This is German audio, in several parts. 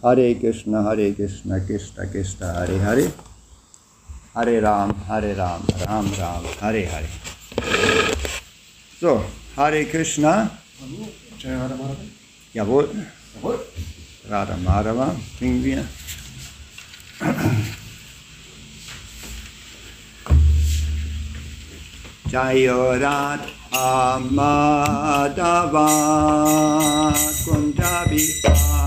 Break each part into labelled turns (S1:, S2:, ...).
S1: Hare Krishna, Hare Krishna, Krishna Krishna, Hare Hare. Hare Ram, Hare Ram, Ram Ram, Hare Hare. So, Hare Krishna. Jawohl. Radha Madhava singen wir. Jayorat Amadava Kunda Bihari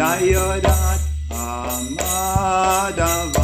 S1: Dayodat Amadava.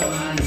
S1: Bye.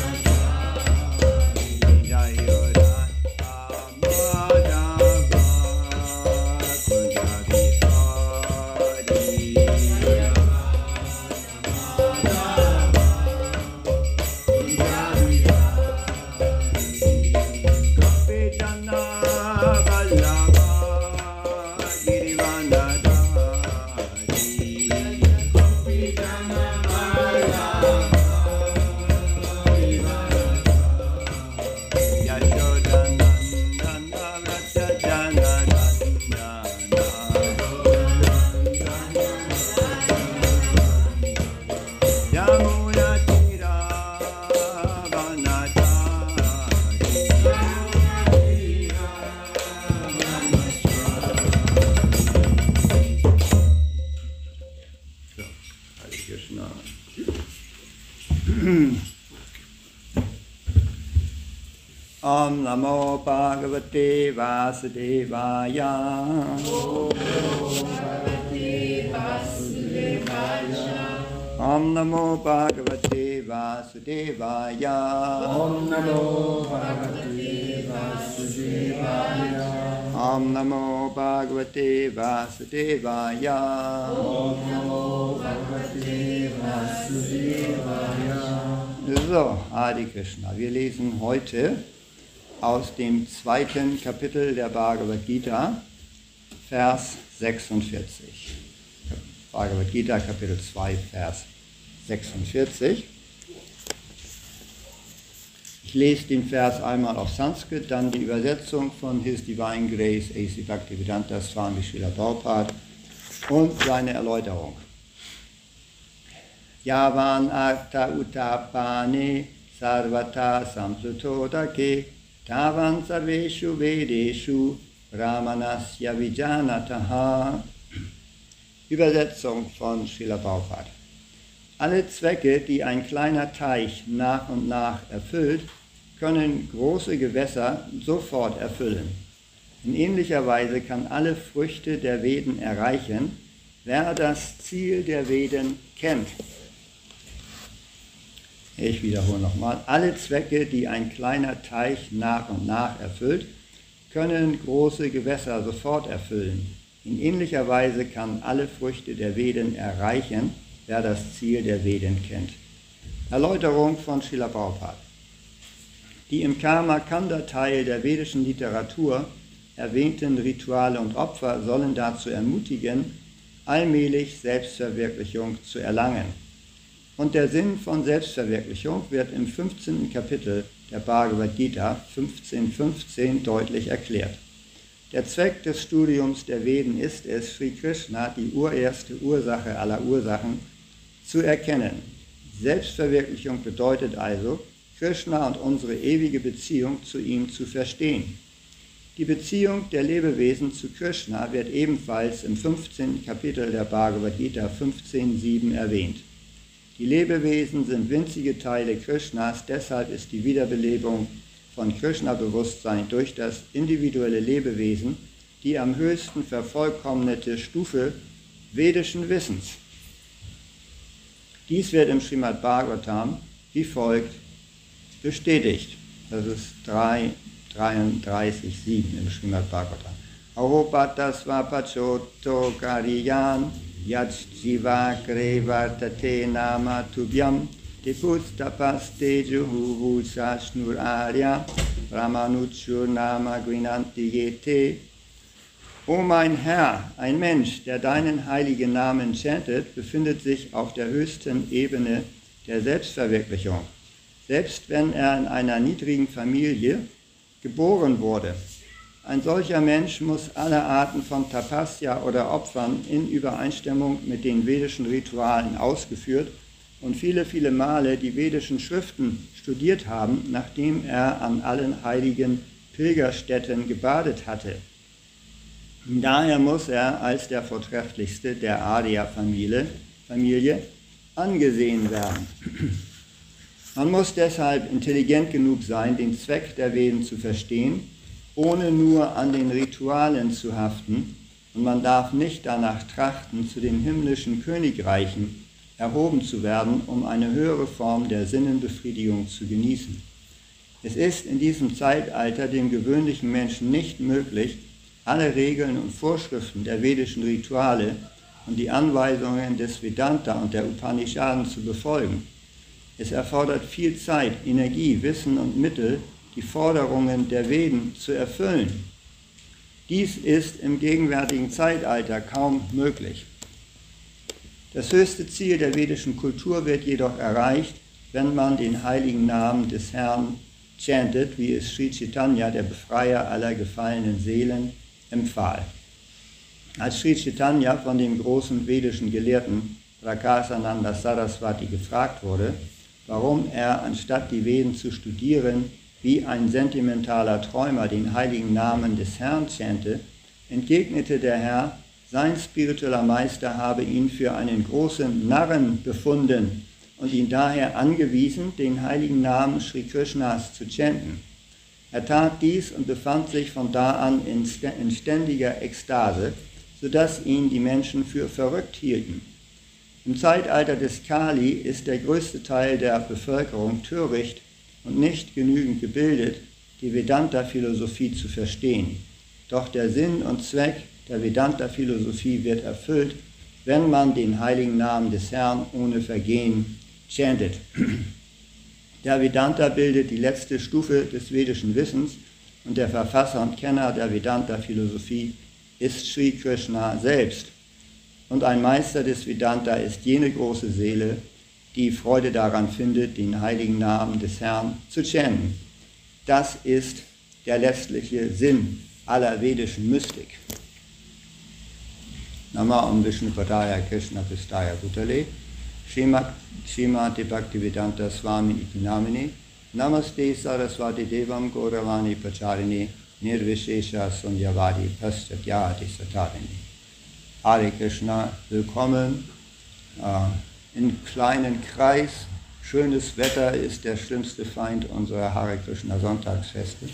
S1: Namo Bhagavate Vasudevaya. Om Namo Bhagavate Vasudevaya.
S2: Om Namo Bhagavate Vasudevaya.
S1: Om Namo Bhagavate Vasudevaya.
S2: Om Namo Bhagavate Vasudevaya.
S1: So, Hare Krishna. Wir lesen heute aus dem zweiten Kapitel der Bhagavad Gita, Vers 46. Bhagavad Gita, Kapitel 2, Vers 46. Ich lese den Vers einmal auf Sanskrit, dann die Übersetzung von His Divine Grace A.C. Bhaktivedanta Swami Srila Prabhupada und seine Erläuterung. Yavan Artha Utapane Sarvata Samsutodake Tavan Sarveshu Vedeshu Brahmanasya Vijanataha Übersetzung von Srila Prabhupada. Alle Zwecke, die ein kleiner Teich nach und nach erfüllt, können große Gewässer sofort erfüllen. In ähnlicher Weise kann alle Früchte der Veden erreichen, wer das Ziel der Veden kennt. Ich wiederhole nochmal, alle Zwecke, die ein kleiner Teich nach und nach erfüllt, können große Gewässer sofort erfüllen. In ähnlicher Weise kann alle Früchte der Veden erreichen, wer das Ziel der Veden kennt. Erläuterung von Srila Prabhupada. Die im Karma-Kanda-Teil der vedischen Literatur erwähnten Rituale und Opfer sollen dazu ermutigen, allmählich Selbstverwirklichung zu erlangen. Und der Sinn von Selbstverwirklichung wird im 15. Kapitel der Bhagavad Gita 15.15 deutlich erklärt. Der Zweck des Studiums der Veden ist es, Sri Krishna, die urerste Ursache aller Ursachen, zu erkennen. Selbstverwirklichung bedeutet also, Krishna und unsere ewige Beziehung zu ihm zu verstehen. Die Beziehung der Lebewesen zu Krishna wird ebenfalls im 15. Kapitel der Bhagavad Gita 15.7 erwähnt. Die Lebewesen sind winzige Teile Krishnas, deshalb ist die Wiederbelebung von Krishna-Bewusstsein durch das individuelle Lebewesen die am höchsten vervollkommnete Stufe vedischen Wissens. Dies wird im Srimad Bhagavatam wie folgt bestätigt. Das ist 3, 33,7 im Srimad Bhagavatam. Ahopata svapachoto kariyan yajjivakre vartate nama tubhyam Tipustapas tejuhu sashnur arya Ramanuchur nama grinanti yete O mein Herr, ein Mensch, der deinen heiligen Namen chantet, befindet sich auf der höchsten Ebene der Selbstverwirklichung selbst wenn er in einer niedrigen Familie geboren wurde. Ein solcher Mensch muss alle Arten von Tapasya oder Opfern in Übereinstimmung mit den vedischen Ritualen ausgeführt und viele, viele Male die vedischen Schriften studiert haben, nachdem er an allen heiligen Pilgerstätten gebadet hatte. Daher muss er als der vortrefflichste der Arya-Familie Familie angesehen werden. Man muss deshalb intelligent genug sein, den Zweck der Veden zu verstehen, ohne nur an den Ritualen zu haften, und man darf nicht danach trachten, zu den himmlischen Königreichen erhoben zu werden, um eine höhere Form der Sinnenbefriedigung zu genießen. Es ist in diesem Zeitalter dem gewöhnlichen Menschen nicht möglich, alle Regeln und Vorschriften der vedischen Rituale und die Anweisungen des Vedanta und der Upanishaden zu befolgen. Es erfordert viel Zeit, Energie, Wissen und Mittel, die Forderungen der Veden zu erfüllen. Dies ist im gegenwärtigen Zeitalter kaum möglich. Das höchste Ziel der vedischen Kultur wird jedoch erreicht, wenn man den heiligen Namen des Herrn chantet, wie es Sri Chaitanya, der Befreier aller gefallenen Seelen, empfahl. Als Sri Chaitanya von dem großen vedischen Gelehrten Prakasananda Saraswati gefragt wurde, warum er, anstatt die Veden zu studieren, wie ein sentimentaler Träumer den heiligen Namen des Herrn chante, entgegnete der Herr, sein spiritueller Meister habe ihn für einen großen Narren befunden und ihn daher angewiesen, den heiligen Namen Sri Krishnas zu chanten. Er tat dies und befand sich von da an in ständiger Ekstase, sodass ihn die Menschen für verrückt hielten. Im Zeitalter des Kali ist der größte Teil der Bevölkerung töricht und nicht genügend gebildet, die Vedanta-Philosophie zu verstehen. Doch der Sinn und Zweck der Vedanta-Philosophie wird erfüllt, wenn man den heiligen Namen des Herrn ohne Vergehen chantet. Der Vedanta bildet die letzte Stufe des vedischen Wissens und der Verfasser und Kenner der Vedanta-Philosophie ist Sri Krishna selbst. Und ein Meister des Vedanta ist jene große Seele, die Freude daran findet, den heiligen Namen des Herrn zu chanten. Das ist der letztliche Sinn aller vedischen Mystik. Nama Om Vishnu Padaya Krishna Pistaya Bhutale Srimati Bhaktivedanta Swami Iti Namini Namaste Saraswati Devam Gauravani Pacharini Nirvishesha Sunyavadi Paschat Satarini. Hare Krishna, willkommen äh, in kleinen Kreis. Schönes Wetter ist der schlimmste Feind unserer Hare Krishna Sonntagsfeste.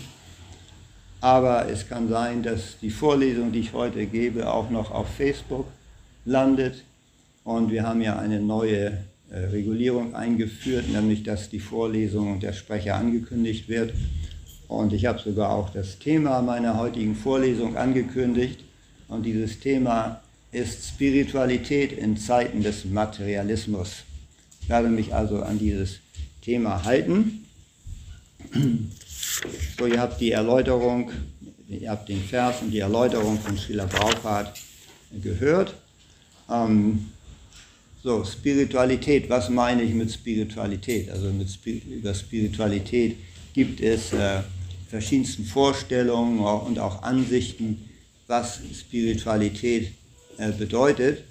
S1: Aber es kann sein, dass die Vorlesung, die ich heute gebe, auch noch auf Facebook landet. Und wir haben ja eine neue äh, Regulierung eingeführt, nämlich dass die Vorlesung und der Sprecher angekündigt wird. Und ich habe sogar auch das Thema meiner heutigen Vorlesung angekündigt. Und dieses Thema ist Spiritualität in Zeiten des Materialismus. Ich werde mich also an dieses Thema halten. So, ihr habt die Erläuterung, ihr habt den Vers und die Erläuterung von Srila Prabhupada gehört. Ähm, so, Spiritualität, was meine ich mit Spiritualität? Also mit über Spiritualität gibt es äh, verschiedensten Vorstellungen und auch Ansichten, was Spiritualität äh, bedeutet.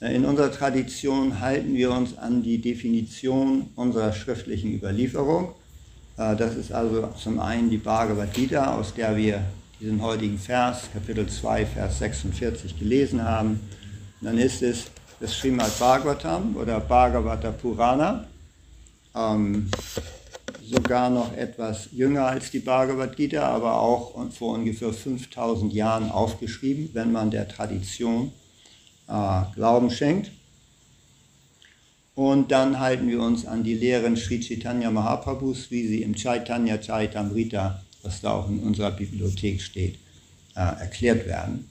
S1: Äh, in unserer Tradition halten wir uns an die Definition unserer schriftlichen Überlieferung. Äh, das ist also zum einen die Bhagavad Gita, aus der wir diesen heutigen Vers, Kapitel 2, Vers 46 gelesen haben. Und dann ist es das Srimad Bhagavatam oder Bhagavata Purana, ähm, sogar noch etwas jünger als die Bhagavad Gita, aber auch vor ungefähr 5000 Jahren aufgeschrieben, wenn man der Tradition äh, Glauben schenkt. Und dann halten wir uns an die Lehren Sri Chaitanya Mahaprabhus, wie sie im Chaitanya Chaitamrita, was da auch in unserer Bibliothek steht, äh, erklärt werden.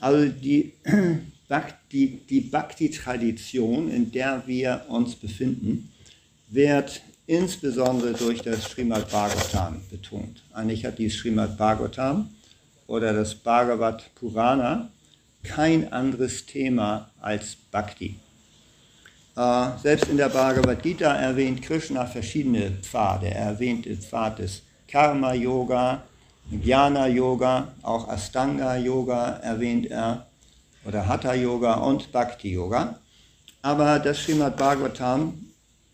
S1: Also die, Bhakti, die Bhakti-Tradition, in der wir uns befinden, wird insbesondere durch das Srimad Bhagavatam betont. Eigentlich hat die Srimad Bhagavatam oder das Bhagavat Purana kein anderes Thema als Bhakti. Äh, selbst in der Bhagavad Gita erwähnt Krishna verschiedene Pfade. Er erwähnt den Pfad des Karma Yoga, Jnana Yoga, auch Astanga Yoga erwähnt er, oder Hatha Yoga und Bhakti Yoga. Aber das Srimad Bhagavatam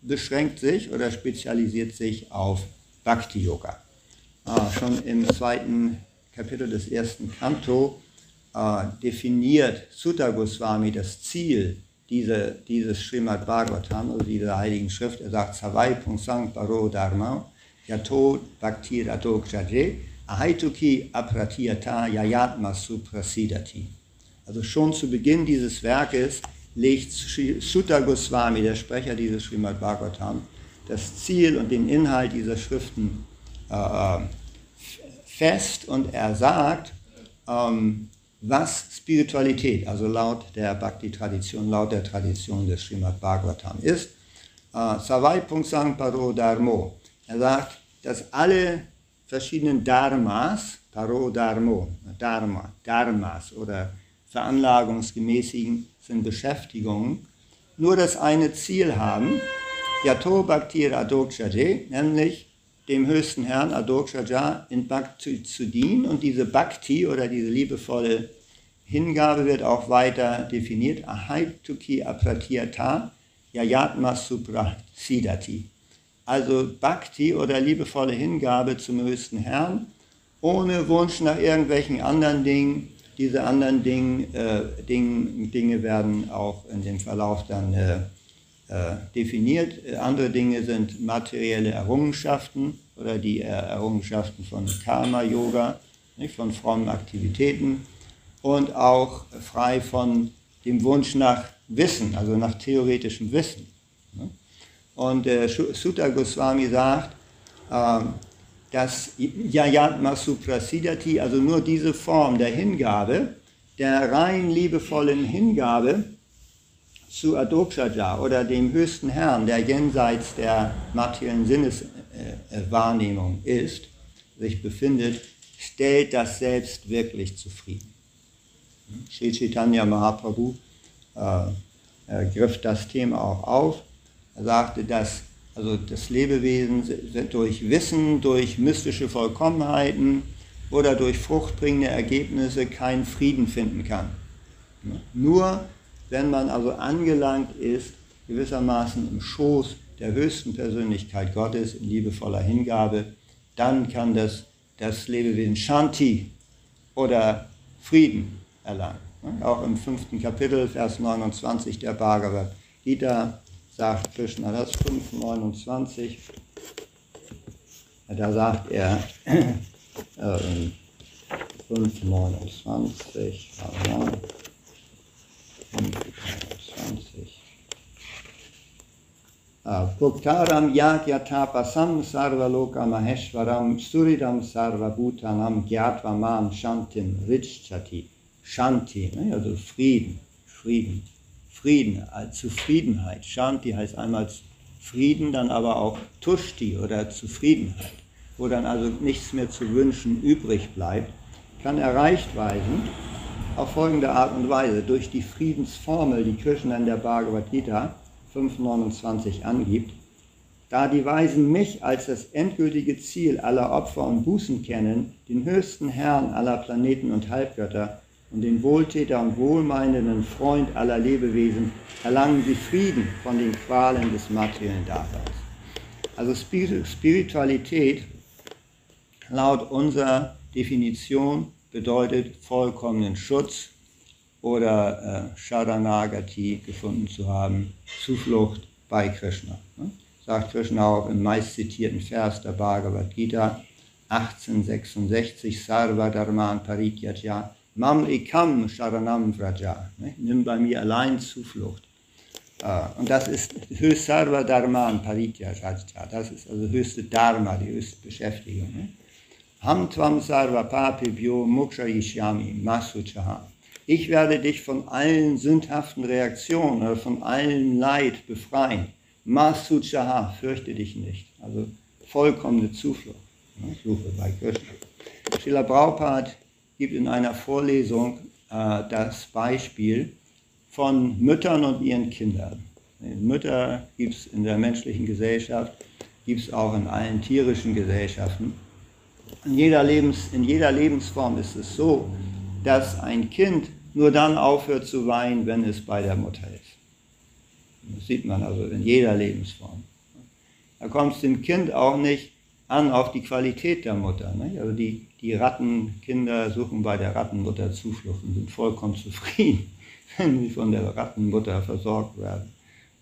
S1: beschränkt sich oder spezialisiert sich auf Bhakti Yoga. Ah, schon im zweiten Kapitel des ersten Kanto äh, definiert Sutta Goswami das Ziel diese, dieses Srimad Bhagavatam, also dieser heiligen Schrift. Er sagt, Savai Pungsang Paro Dharma, Yato Bhakti Radok Jaje, Ahaituki Apratiyata Yayatma Suprasidati. Also schon zu Beginn dieses Werkes legt Sutta Goswami, der Sprecher dieses Srimad Bhagavatam, das Ziel und den Inhalt dieser Schriften äh, äh fest und er sagt, ähm, was Spiritualität, also laut der Bhakti-Tradition, laut der Tradition des Srimad Bhagavatam ist. Uh, Savai Pungsang Paro Dharmo. Er sagt, dass alle verschiedenen Dharmas, Paro Dharmo, Dharma, Dharmas oder veranlagungsgemäßigen sind Beschäftigungen, nur das eine Ziel haben, Yato Bhaktir Adokshade, nämlich dem höchsten Herrn Adokshaja in Bhakti zu dienen. Und diese Bhakti oder diese liebevolle Hingabe wird auch weiter definiert. Ahaituki apratiyata yayatma suprasidati. Also Bhakti oder liebevolle Hingabe zum höchsten Herrn, ohne Wunsch nach irgendwelchen anderen Dingen. Diese anderen Dinge, äh, Dinge, Dinge werden auch in dem Verlauf dann äh, definiert. Andere Dinge sind materielle Errungenschaften oder die Errungenschaften von Karma-Yoga, von frommen Aktivitäten und auch frei von dem Wunsch nach Wissen, also nach theoretischem Wissen. Und äh, Sutta Goswami sagt, äh, dass Yayatma Suprasidati, also nur diese Form der Hingabe, der rein liebevollen Hingabe, zu Adokshaja oder dem höchsten Herrn, der jenseits der materiellen Sinneswahrnehmung ist, sich befindet, stellt das Selbst wirklich zufrieden. Sri Chaitanya Mahaprabhu äh, griff das Thema auch auf. Er sagte, dass also das Lebewesen durch Wissen, durch mystische Vollkommenheiten oder durch fruchtbringende Ergebnisse keinen Frieden finden kann. Nur wenn man also angelangt ist, gewissermaßen im Schoß der höchsten Persönlichkeit Gottes in liebevoller Hingabe, dann kann das, das Lebewesen Shanti oder Frieden erlangen. Auch im fünften Kapitel, Vers 29 der Bhagavad Gita sagt Krishna das 5,29. Da sagt er, äh, 5,29, 20. Puktaram Yagyatapasam Sarvaloka Maheshwaram Suridam Sarvabhutanam Gyatva Shantim Richchati. Shanti, ne? also Frieden, Frieden, Frieden, als Zufriedenheit. Shanti heißt einmal Frieden, dann aber auch Tushti oder Zufriedenheit, wo dann also nichts mehr zu wünschen übrig bleibt, kann erreicht werden auf folgende Art und Weise. Durch die Friedensformel, die Krishna in der Bhagavad Gita 5.29 angibt, da die Weisen mich als das endgültige Ziel aller Opfer und Bußen kennen, den höchsten Herrn aller Planeten und Halbgötter und den Wohltäter und wohlmeinenden Freund aller Lebewesen, erlangen sie Frieden von den Qualen des materiellen Daseins. Also Spiritualität laut unserer Definition bedeutet vollkommenen Schutz oder äh, Sharanagati gefunden zu haben, Zuflucht bei Krishna. Ne? Sagt Krishna auch im meist zitierten Vers der Bhagavad Gita 1866, Sarva Dharman Parityatya, Mam Ekam Sharanam Vraja. Ne? Nimm bei mir allein Zuflucht. Äh, und das ist höchst Sarva Dharman Parityatya. Das ist also höchste Dharma, die höchste Beschäftigung. Ne? Ham Sarva Papibhyo Muksha Ishyami Masuchaha. Ich werde dich von allen sündhaften Reaktionen von allem Leid befreien. Masuchaha, fürchte dich nicht. Also vollkommene Zuflucht. Suche bei Krishna. Srila Prabhupada gibt in einer Vorlesung äh, das Beispiel von Müttern und ihren Kindern. Mütter gibt es in der menschlichen Gesellschaft, gibt es auch in allen tierischen Gesellschaften. In jeder, Lebens, in jeder Lebensform ist es so, dass ein Kind nur dann aufhört zu weinen, wenn es bei der Mutter ist. Das sieht man also in jeder Lebensform. Da kommt es dem Kind auch nicht an auf die Qualität der Mutter. Ne? Also die, die Rattenkinder suchen bei der Rattenmutter Zuflucht und sind vollkommen zufrieden, wenn sie von der Rattenmutter versorgt werden.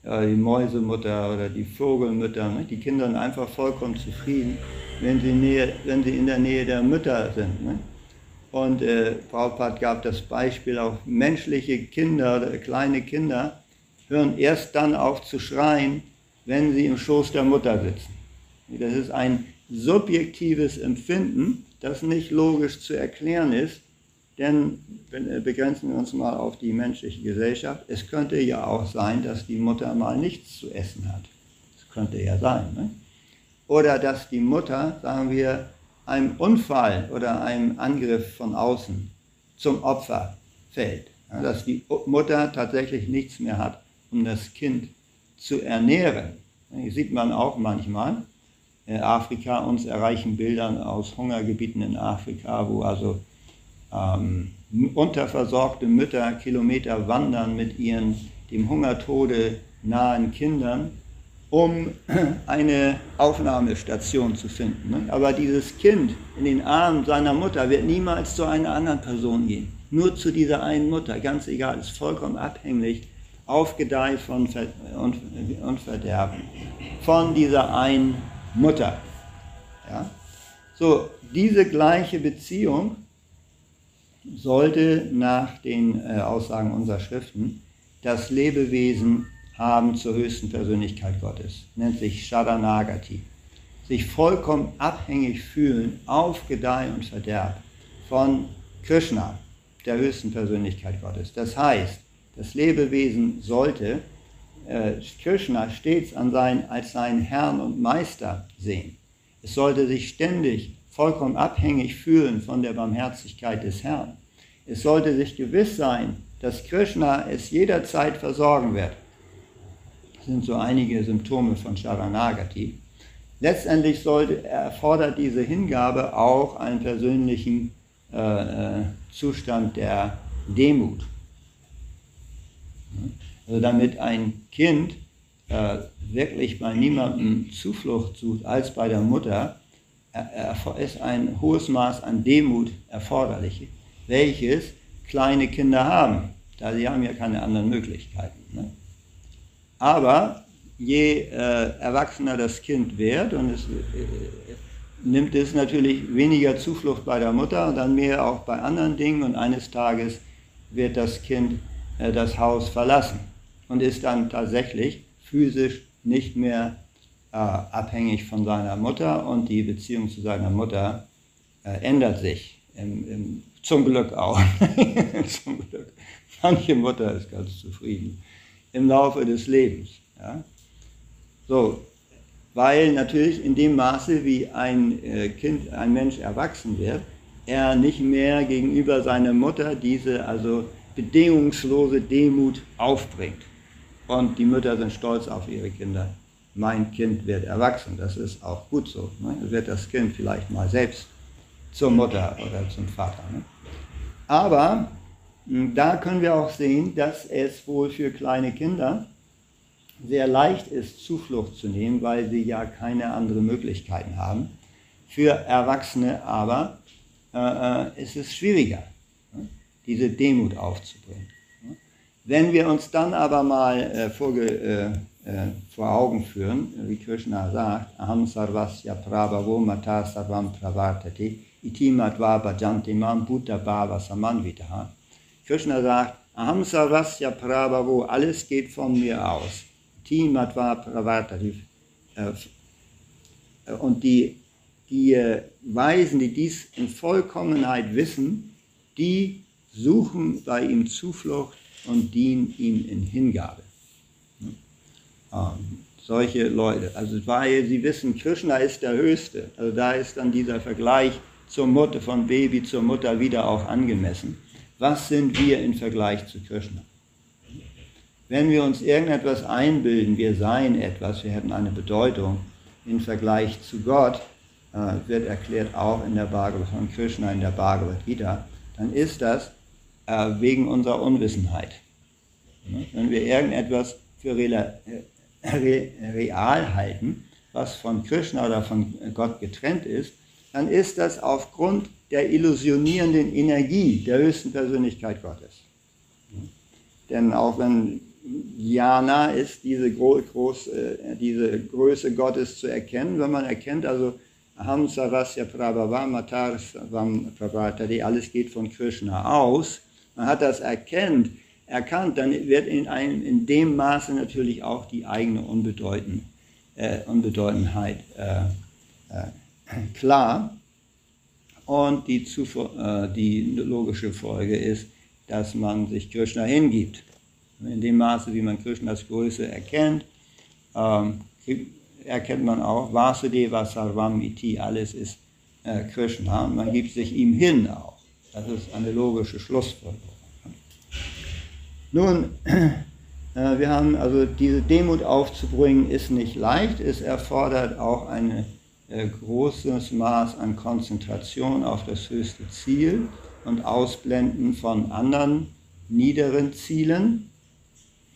S1: Die Mäusemutter oder die Vogelmütter, ne? die Kinder sind einfach vollkommen zufrieden, wenn sie, nähe, wenn sie in der Nähe der Mütter sind. Ne? Und äh, Prabhupada gab das Beispiel, auch menschliche Kinder oder kleine Kinder hören erst dann auf zu schreien, wenn sie im Schoß der Mutter sitzen. Das ist ein subjektives Empfinden, das nicht logisch zu erklären ist, denn äh, begrenzen wir uns mal auf die menschliche Gesellschaft. Es könnte ja auch sein, dass die Mutter mal nichts zu essen hat. Das könnte ja sein. Ne? Oder dass die Mutter, sagen wir, einem Unfall oder einem Angriff von außen zum Opfer fällt. Dass die Mutter tatsächlich nichts mehr hat, um das Kind zu ernähren. Das sieht man auch manchmal. In Afrika uns erreichen Bilder aus Hungergebieten in Afrika, wo also ähm, unterversorgte Mütter Kilometer wandern mit ihren dem Hungertode nahen Kindern um eine Aufnahmestation zu finden. Ne? Aber dieses Kind in den Armen seiner Mutter wird niemals zu einer anderen Person gehen. Nur zu dieser einen Mutter, ganz egal, ist vollkommen abhängig, Aufgedeih von Ver und, und Verderben von dieser einen Mutter. Ja? So, diese gleiche Beziehung sollte nach den äh, Aussagen unserer Schriften das Lebewesen haben zur höchsten Persönlichkeit Gottes. Nennt sich Sharanagati. Sich vollkommen abhängig fühlen auf Gedeih und Verderb von Krishna, der höchsten Persönlichkeit Gottes. Das heißt, das Lebewesen sollte äh, Krishna stets an sein, als seinen Herrn und Meister sehen. Es sollte sich ständig vollkommen abhängig fühlen von der Barmherzigkeit des Herrn. Es sollte sich gewiss sein, dass Krishna es jederzeit versorgen wird sind so einige Symptome von Sharanagati. Letztendlich sollte, erfordert diese Hingabe auch einen persönlichen äh, äh, Zustand der Demut. Also damit ein Kind äh, wirklich bei niemandem Zuflucht sucht als bei der Mutter, ist ein hohes Maß an Demut erforderlich, welches kleine Kinder haben, da sie haben ja keine anderen Möglichkeiten. Ne? Aber je äh, erwachsener das Kind wird und es äh, nimmt es natürlich weniger Zuflucht bei der Mutter und dann mehr auch bei anderen Dingen und eines Tages wird das Kind äh, das Haus verlassen und ist dann tatsächlich physisch nicht mehr äh, abhängig von seiner Mutter und die Beziehung zu seiner Mutter äh, ändert sich. Im, im, zum Glück auch. zum Glück. Manche Mutter ist ganz zufrieden im Laufe des Lebens. Ja? So, weil natürlich in dem Maße, wie ein äh, Kind, ein Mensch erwachsen wird, er nicht mehr gegenüber seiner Mutter diese also bedingungslose Demut aufbringt. Und die Mütter sind stolz auf ihre Kinder. Mein Kind wird erwachsen, das ist auch gut so. Ne? Wird das Kind vielleicht mal selbst zur Mutter oder zum Vater. Ne? Aber hm, da können wir auch sehen, dass es wohl für kleine Kinder sehr leicht ist, Zuflucht zu nehmen, weil sie ja keine anderen Möglichkeiten haben. Für Erwachsene aber äh, äh ist es schwieriger, ne, diese Demut aufzubringen. Ne. Wenn wir uns dann aber mal äh, vorge, äh, vor Augen führen, wie Krishna sagt, Aham sarvasya prabhavo mata sarvam pravartati iti matva bhajanti mam buddha bhava samanvitaha. Krishna sagt, Aham sarvasya prabhavo, alles geht von mir aus. Timatva Pravartati. Äh, und die, die äh, Weisen, die dies in Vollkommenheit wissen, die suchen bei ihm Zuflucht und dienen ihm in Hingabe. Ähm, solche Leute, also weil sie wissen, Krishna ist der Höchste, also da ist dann dieser Vergleich zur Mutter, von Baby zur Mutter wieder auch angemessen. Was sind wir im Vergleich zu Krishna? Wenn wir uns irgendetwas einbilden, wir seien etwas, wir hätten eine Bedeutung im Vergleich zu Gott, äh, wird erklärt auch in der Bhagavad von Krishna in der Bhagavad Gita, dann ist das äh, wegen unserer Unwissenheit. Ne? Wenn wir irgendetwas für real, halten, was von Krishna oder von Gott getrennt ist, dann ist das aufgrund der illusionierenden Energie der höchsten Persönlichkeit Gottes. Denn auch wenn Jana ist, diese, groß, äh, diese Größe Gottes zu erkennen. Wenn man erkennt, also Aham Sarvasya Prabhava Matar Prabhatari, alles geht von Krishna aus, man hat das erkennt, erkannt, dann wird in, einem, in dem Maße natürlich auch die eigene Unbedeutend, äh, Unbedeutendheit äh, äh, klar. Und die, äh, die logische Folge ist, dass man sich Krishna hingibt. In dem Maße, wie man Krishnas Größe erkennt, ähm, erkennt man auch Vasudeva Sarvam Iti, alles ist äh, Krishna man gibt sich ihm hin auch. Das ist eine logische Schlussfolgerung. Nun, äh, wir haben also diese Demut aufzubringen, ist nicht leicht. Es erfordert auch ein äh, großes Maß an Konzentration auf das höchste Ziel und Ausblenden von anderen niederen Zielen.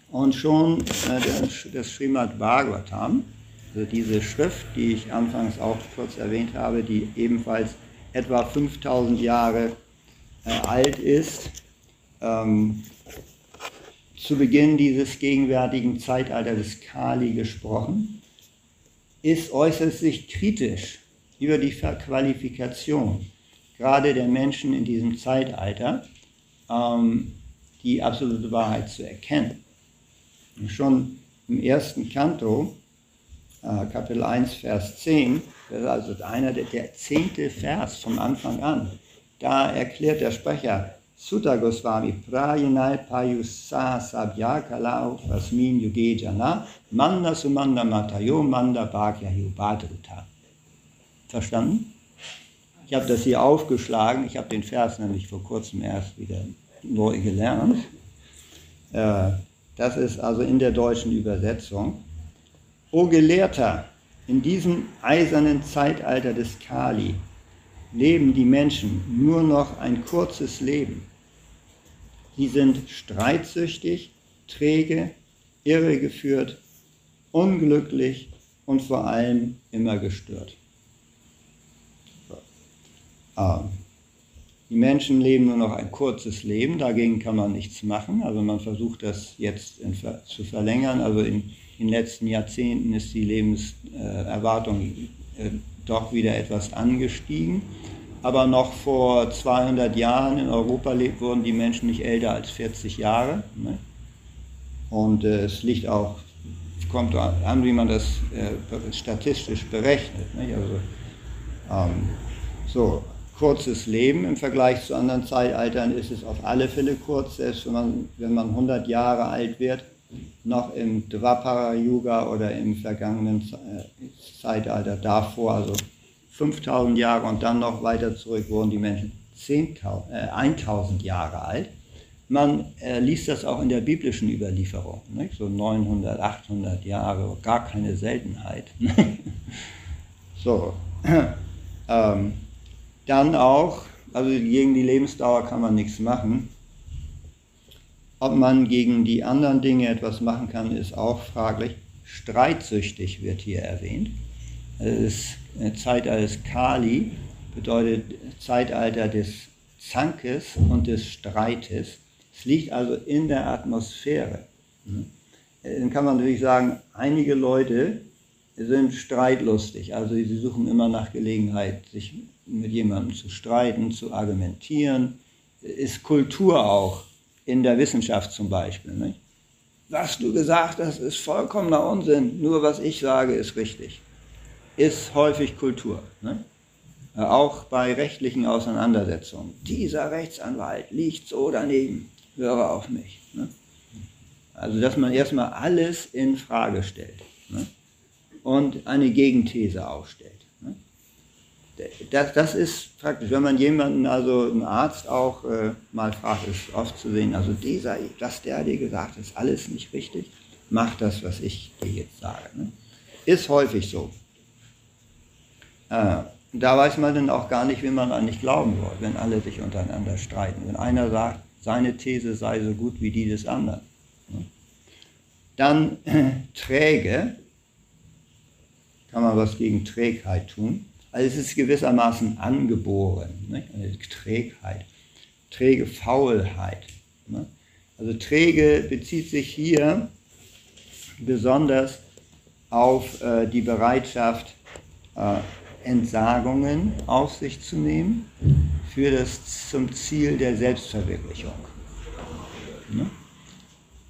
S1: Und schon äh, das Srimad Bhagavatam, also diese Schrift, die ich anfangs auch kurz erwähnt habe, die ebenfalls etwa 5000 Jahre alt ist, ähm, zu Beginn dieses gegenwärtigen Zeitalters des Kali gesprochen, ist äußerst sich kritisch über die Verqualifikation gerade der Menschen in diesem Zeitalter, ähm, die absolute Wahrheit zu erkennen. Schon im ersten Kanto, äh, Kapitel 1, Vers 10, das ist also einer der, der zehnte Vers vom Anfang an, da erklärt der Sprecher, Sutta Goswami Prayanai Payusa Sabya Kalau Rasmin Yuge Jana Manda Sumanda Matayo Manda Bhagya Yubadruta. Verstanden? Ich habe das hier aufgeschlagen, ich habe den Vers nämlich vor kurzem erst wieder neu gelernt. Äh, das ist also in der deutschen Übersetzung. O Gelehrter, in diesem eisernen Zeitalter des Kali leben die Menschen nur noch ein kurzes Leben. Sie sind streitsüchtig, träge, irregeführt, unglücklich und vor allem immer gestört. Ähm, die Menschen leben nur noch ein kurzes Leben, dagegen kann man nichts machen. Also man versucht das jetzt in, zu verlängern. Also in, in, den letzten Jahrzehnten ist die Lebenserwartung äh, doch wieder etwas angestiegen. Aber noch vor 200 Jahren in Europa wurden die Menschen nicht älter als 40 Jahre. Ne? Und äh, es liegt auch kommt an, wie man das äh, statistisch berechnet. Nicht? Also, ähm, so, kurzes Leben im Vergleich zu anderen Zeitaltern ist es auf alle Fälle kurz, selbst wenn man, wenn man 100 Jahre alt wird, noch im Dvapara-Yuga oder im vergangenen äh, Zeitalter davor, also 5000 Jahre und dann noch weiter zurück wurden die Menschen 10, äh, 1000 Jahre alt. Man äh, liest das auch in der biblischen Überlieferung, nicht? so 900, 800 Jahre, gar keine Seltenheit. so, ähm, dann auch, also gegen die Lebensdauer kann man nichts machen. Ob man gegen die anderen Dinge etwas machen kann, ist auch fraglich. Streitsüchtig wird hier erwähnt. Das Zeitalter des Kali bedeutet Zeitalter des Zankes und des Streites. Es liegt also in der Atmosphäre. Dann kann man natürlich sagen, einige Leute sind streitlustig, also sie suchen immer nach Gelegenheit, sich mit jemandem zu streiten, zu argumentieren. Ist Kultur auch, in der Wissenschaft zum Beispiel. Nicht? Was du gesagt hast, ist vollkommener Unsinn, nur was ich sage, ist richtig. Ist häufig Kultur. Ne? Auch bei rechtlichen Auseinandersetzungen. Dieser Rechtsanwalt liegt so daneben, höre auf mich. Ne? Also, dass man erstmal alles in Frage stellt ne? und eine Gegenthese aufstellt das, das ist praktisch, wenn man jemanden, also einen Arzt auch äh, mal fragt, ist oft zu sehen, also dieser, was der dir gesagt hat, ist alles nicht richtig, mach das, was ich dir jetzt sage. Ne? Ist häufig so. Äh, da weiß man dann auch gar nicht, wie man eigentlich glauben soll, wenn alle sich untereinander streiten. Wenn einer sagt, seine These sei so gut wie die des anderen. Dann äh, träge, kann man was gegen Trägheit tun. Also es ist gewissermaßen angeboren, nicht? eine Trägheit, träge Faulheit. Ne? Also träge bezieht sich hier besonders auf äh, die Bereitschaft, äh, Entsagungen auf sich zu nehmen für das zum Ziel der Selbstverwirklichung. Ne?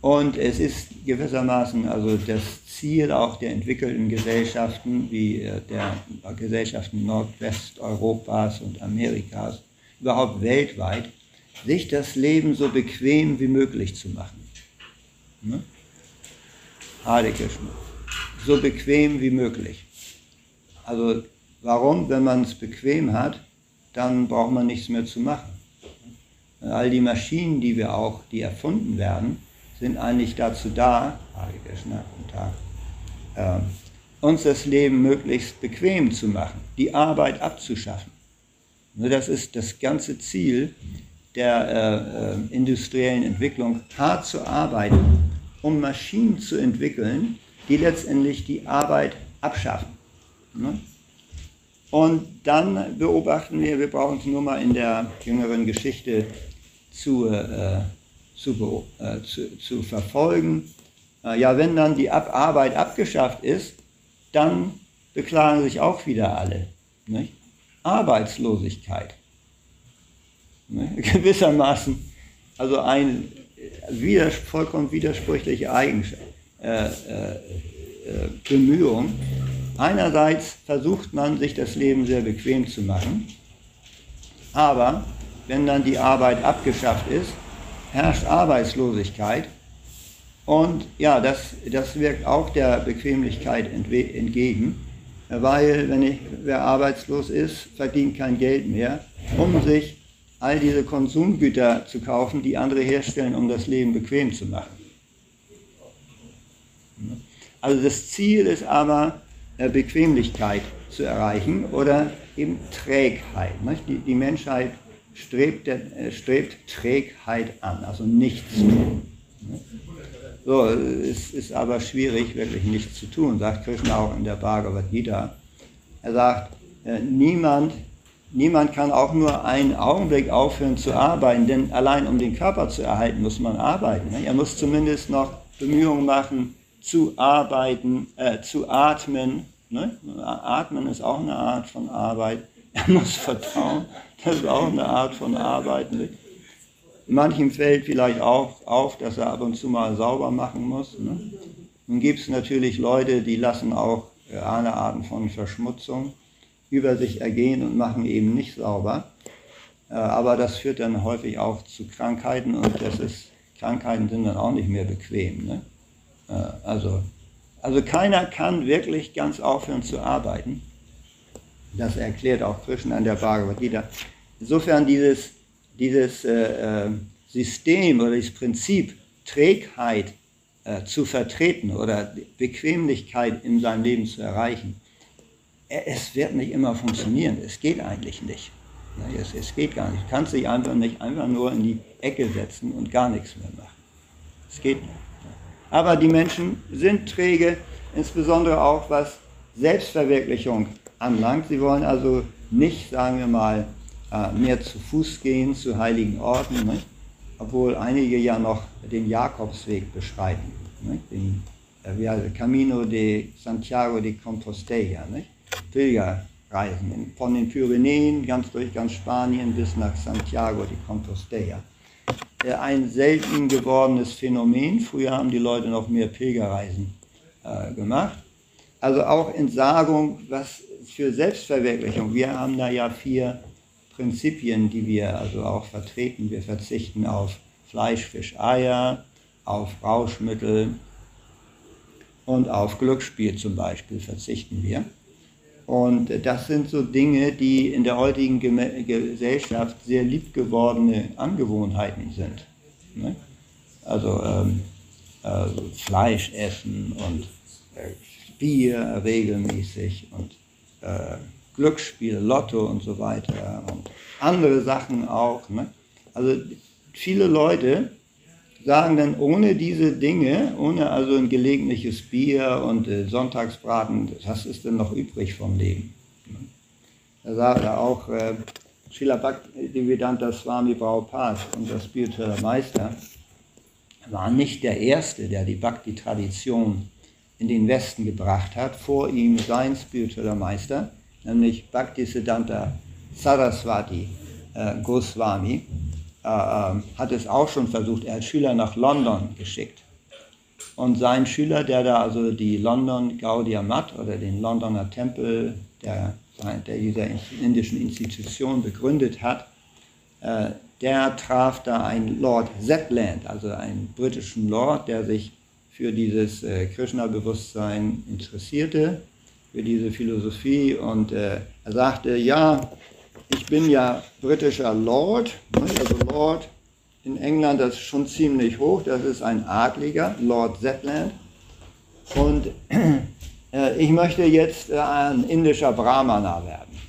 S1: Und es ist gewissermaßen also das Ziel auch der entwickelten Gesellschaften, wie äh, der Gesellschaften Nordwesteuropas und Amerikas, überhaupt weltweit, sich das Leben so bequem wie möglich zu machen. Ne? Hare Krishna. So bequem wie möglich. Also warum? Wenn man es bequem hat, dann braucht man nichts mehr zu machen. All die Maschinen, die wir auch, die erfunden werden, sind eigentlich dazu da, äh, uns das Leben möglichst bequem zu machen, die Arbeit abzuschaffen. Das ist das ganze Ziel der äh, äh, industriellen Entwicklung, hart zu arbeiten, um Maschinen zu entwickeln, die letztendlich die Arbeit abschaffen. Ne? Und dann beobachten wir, wir brauchen es nur mal in der jüngeren Geschichte zu, äh, zu, äh, zu, zu verfolgen. Äh, ja, wenn dann die Ab Arbeit abgeschafft ist, dann beklagen sich auch wieder alle. Nicht? Arbeitslosigkeit. Ne? Gewissermaßen, also eine widers vollkommen widersprüchliche Eigenschaft, äh, äh, äh, Bemühung. Einerseits versucht man, sich das Leben sehr bequem zu machen, aber wenn dann die Arbeit abgeschafft ist, herrscht Arbeitslosigkeit. Und ja, das, das wirkt auch der Bequemlichkeit entgegen, weil wenn ich, wer arbeitslos ist, verdient kein Geld mehr, um sich all diese Konsumgüter zu kaufen, die andere herstellen, um das Leben bequem zu machen. Also das Ziel ist aber, Bequemlichkeit zu erreichen oder eben Trägheit. Die, die Menschheit strebt, der, strebt Trägheit an, also nichts tun. So, es ist aber schwierig, wirklich nichts zu tun, sagt Krishna auch in der Bhagavad Gita. Er sagt, äh, niemand, niemand kann auch nur einen Augenblick aufhören zu arbeiten, denn allein um den Körper zu erhalten, muss man arbeiten. Er muss zumindest noch Bemühungen machen, zu arbeiten, äh, zu atmen. Ne? Atmen ist auch eine Art von Arbeit. Er muss vertrauen, das ist auch eine Art von Arbeiten. Manchem fällt vielleicht auch auf, dass er ab und zu mal sauber machen muss. Ne? Nun gibt es natürlich Leute, die lassen auch äh, alle Arten von Verschmutzung über sich ergehen und machen eben nicht sauber. Äh, aber das führt dann häufig auch zu Krankheiten und das ist, Krankheiten sind dann auch nicht mehr bequem. Ne? Äh, also, also keiner kann wirklich ganz aufhören zu arbeiten. Das erklärt auch Krishna in der Bhagavad Gita. Insofern dieses, dieses äh, System oder dieses Prinzip Trägheit äh, zu vertreten oder Bequemlichkeit in seinem Leben zu erreichen, es wird nicht immer funktionieren. Es geht eigentlich nicht. Es, es geht gar nicht. Du kannst dich einfach nicht einfach nur in die Ecke setzen und gar nichts mehr machen. Es geht nicht. Aber die Menschen sind träge, insbesondere auch was Selbstverwirklichung anlangt. Sie wollen also nicht, sagen wir mal, äh, mehr zu Fuß gehen zu heiligen Orten, nicht? obwohl einige ja noch den Jakobsweg beschreiten, nicht? den äh, Camino de Santiago de Compostela, nicht? Pilgerreisen von den Pyrenäen ganz durch ganz Spanien bis nach Santiago de Compostela. Ein selten gewordenes Phänomen. Früher haben die Leute noch mehr Pilgerreisen äh, gemacht. Also auch Entsagung, was für Selbstverwirklichung. Wir haben da ja vier Prinzipien, die wir also auch vertreten. Wir verzichten auf Fleisch, Fisch, Eier, auf Rauschmittel und auf Glücksspiel zum Beispiel verzichten wir. Und das sind so Dinge, die in der heutigen Gesellschaft sehr liebgewordene Angewohnheiten sind. Ne? Also, ähm, also Fleisch essen und äh, Bier regelmäßig und äh, Glücksspiel, Lotto und so weiter und andere Sachen auch. Ne? Also viele Leute sagen dann, ohne diese Dinge, ohne also ein gelegentliches Bier und äh, Sonntagsbraten, was ist denn noch übrig vom Leben? Da sagt er auch, äh, Srila Bhaktivedanta Swami Prabhupada, unser spiritueller Meister, war nicht der Erste, der die Bhakti-Tradition in den Westen gebracht hat. Vor ihm sein spiritueller Meister, nämlich Bhaktisiddhanta Saraswati äh, Goswami, äh, hat es auch schon versucht. Er hat Schüler nach London geschickt. Und sein Schüler, der da also die London Gaudiya Mat oder den Londoner Tempel der, der dieser indischen Institution begründet hat, äh, der traf da einen Lord Zetland, also einen britischen Lord, der sich für dieses äh, Krishna-Bewusstsein interessierte für diese Philosophie und äh, er sagte, ja, ich bin ja britischer Lord, also Lord in England, das ist schon ziemlich hoch, das ist ein Adliger, Lord Zetland. Und äh, ich möchte jetzt äh, ein indischer Brahmana werden.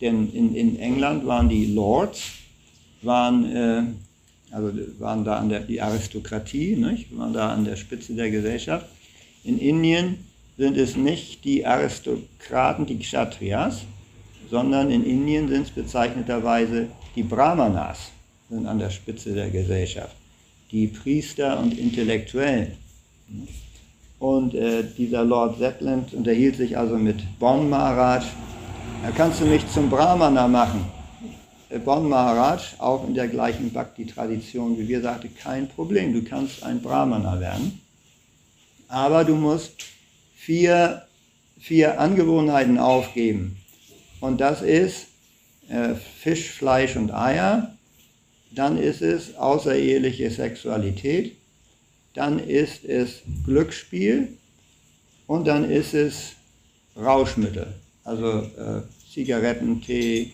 S1: Denn in, in England waren die Lords, waren, äh, also waren da an der die Aristokratie, nicht? waren da an der Spitze der Gesellschaft. In Indien sind es nicht die Aristokraten, die Kshatriyas, sondern in Indien sind es bezeichneterweise die Brahmanas, sind an der Spitze der Gesellschaft, die Priester und Intellektuellen. Und äh, dieser Lord Zetland unterhielt sich also mit Bon Maharaj. Da kannst du mich zum Brahmana machen. Äh, bon Maharaj, auch in der gleichen Bhakti-Tradition wie wir, sagte, kein Problem, du kannst ein Brahmana werden. Aber du musst vier, vier Angewohnheiten aufgeben. Und das ist äh, Fisch, Fleisch und Eier. Dann ist es außereheliche Sexualität. Dann ist es Glücksspiel. Und dann ist es Rauschmittel. Also äh, Zigaretten, Tee,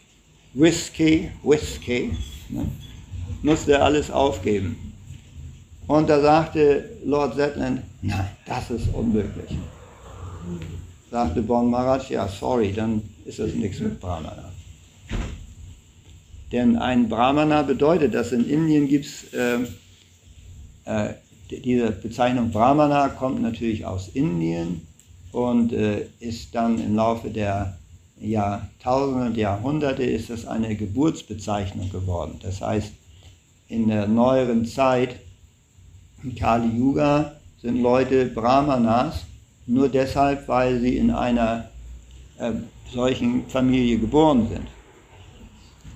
S1: Whisky, Whisky. Ne? Musste alles aufgeben. Und da sagte Lord Zetland, nein, das ist unmöglich sagte Bon Maharaj, ja, sorry, dann ist das nichts mit Brahmana. Denn ein Brahmana bedeutet, dass in Indien gibt es, äh, äh, diese Bezeichnung Brahmana kommt natürlich aus Indien und äh, ist dann im Laufe der Jahrtausende und Jahrhunderte ist das eine Geburtsbezeichnung geworden. Das heißt, in der neueren Zeit, in Kali Yuga, sind Leute Brahmanas, nur deshalb, weil sie in einer äh, solchen Familie geboren sind.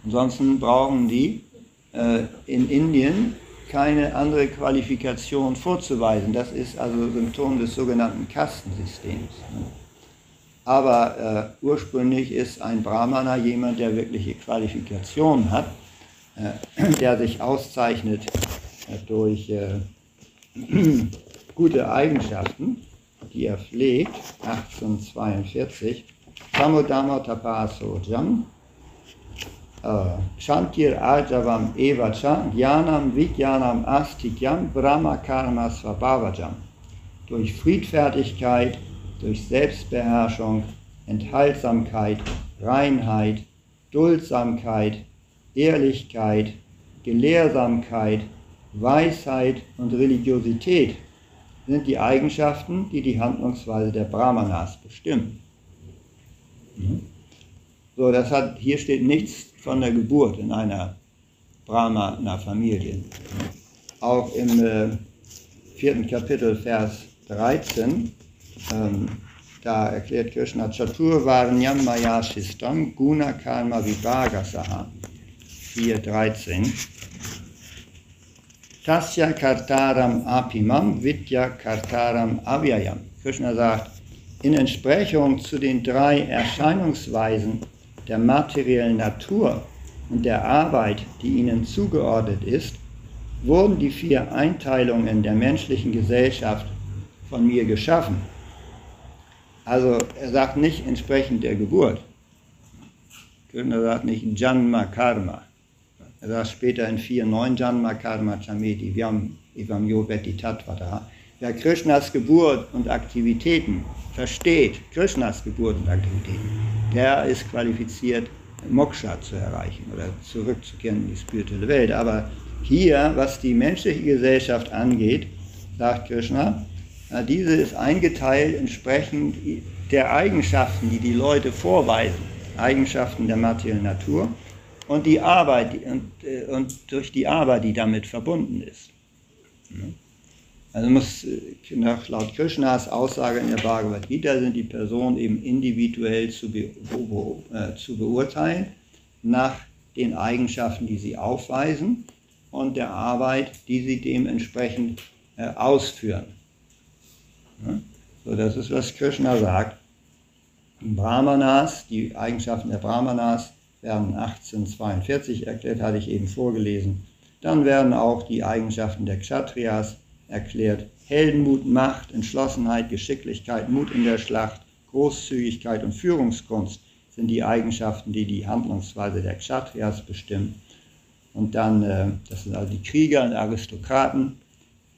S1: Ansonsten brauchen die äh, in Indien keine andere Qualifikation vorzuweisen. Das ist also Symptom des sogenannten Kastensystems. Aber äh, ursprünglich ist ein Brahmana jemand, der wirkliche Qualifikationen hat, äh, der sich auszeichnet äh, durch äh, gute Eigenschaften, die er pflegt, 1842. Samudama Tapaso Jam, Shantir Ajavam Evacha, Jnanam Vijnanam Astikyam, Brahma Karma Svabhavajam. Durch Friedfertigkeit, durch Selbstbeherrschung, Enthaltsamkeit, Reinheit, Duldsamkeit, Ehrlichkeit, Gelehrsamkeit, Weisheit und Religiosität sind die Eigenschaften, die die Handlungsweise der Brahmanas bestimmen. So, das hat, hier steht nichts von der Geburt in einer Brahmana-Familie. Auch im äh, vierten Kapitel, Vers 13, ähm, da erklärt Krishna Chatur Varnyam Maya Shistam Guna Karma Vibhaga Saha 4.13 Tasya Kartaram Apimam Vidya Kartaram Avyayam. Krishna sagt, in Entsprechung zu den drei Erscheinungsweisen der materiellen Natur und der Arbeit, die ihnen zugeordnet ist, wurden die vier Einteilungen der menschlichen Gesellschaft von mir geschaffen. Also er sagt nicht entsprechend der Geburt. Er sagt nicht Janma Karma. Er sagt später in 4.9 Janma Karma Chameti Vyam Ivam Yoveti Tatvata. Wer Krishnas Geburt und Aktivitäten versteht, Krishnas Geburt und Aktivitäten, der ist qualifiziert, Moksha zu erreichen oder zurückzukehren in die spirituelle Welt. Aber hier, was die menschliche Gesellschaft angeht, sagt Krishna, diese ist eingeteilt entsprechend der Eigenschaften, die die Leute vorweisen, Eigenschaften der materiellen Natur und die Arbeit und, äh, und durch die Arbeit, die damit verbunden ist. Also muss äh, nach laut Krishnas Aussage in der Bhagavad Gita sind die Personen eben individuell zu, be, äh, zu beurteilen nach den Eigenschaften, die sie aufweisen und der Arbeit, die sie dementsprechend äh, ausführen. Ja? So, das ist, was Krishna sagt. Brahmanas, die Eigenschaften der Brahmanas werden 1842 erklärt, hatte ich eben vorgelesen. Dann werden auch die Eigenschaften der Kshatriyas erklärt Heldenmut, Macht, Entschlossenheit, Geschicklichkeit, Mut in der Schlacht, Großzügigkeit und Führungskunst sind die Eigenschaften, die die Handlungsweise der Kshatriyas bestimmen. Und dann, äh, das sind also die Krieger und Aristokraten.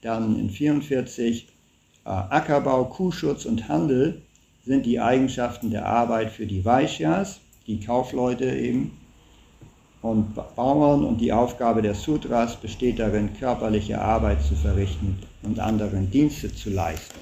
S1: Dann in 44 äh, Ackerbau, Kuhschutz und Handel sind die Eigenschaften der Arbeit für die Vaishyas, die Kaufleute eben und Bauern und die Aufgabe der Sutras besteht darin, körperliche Arbeit zu verrichten und anderen Dienste zu leisten.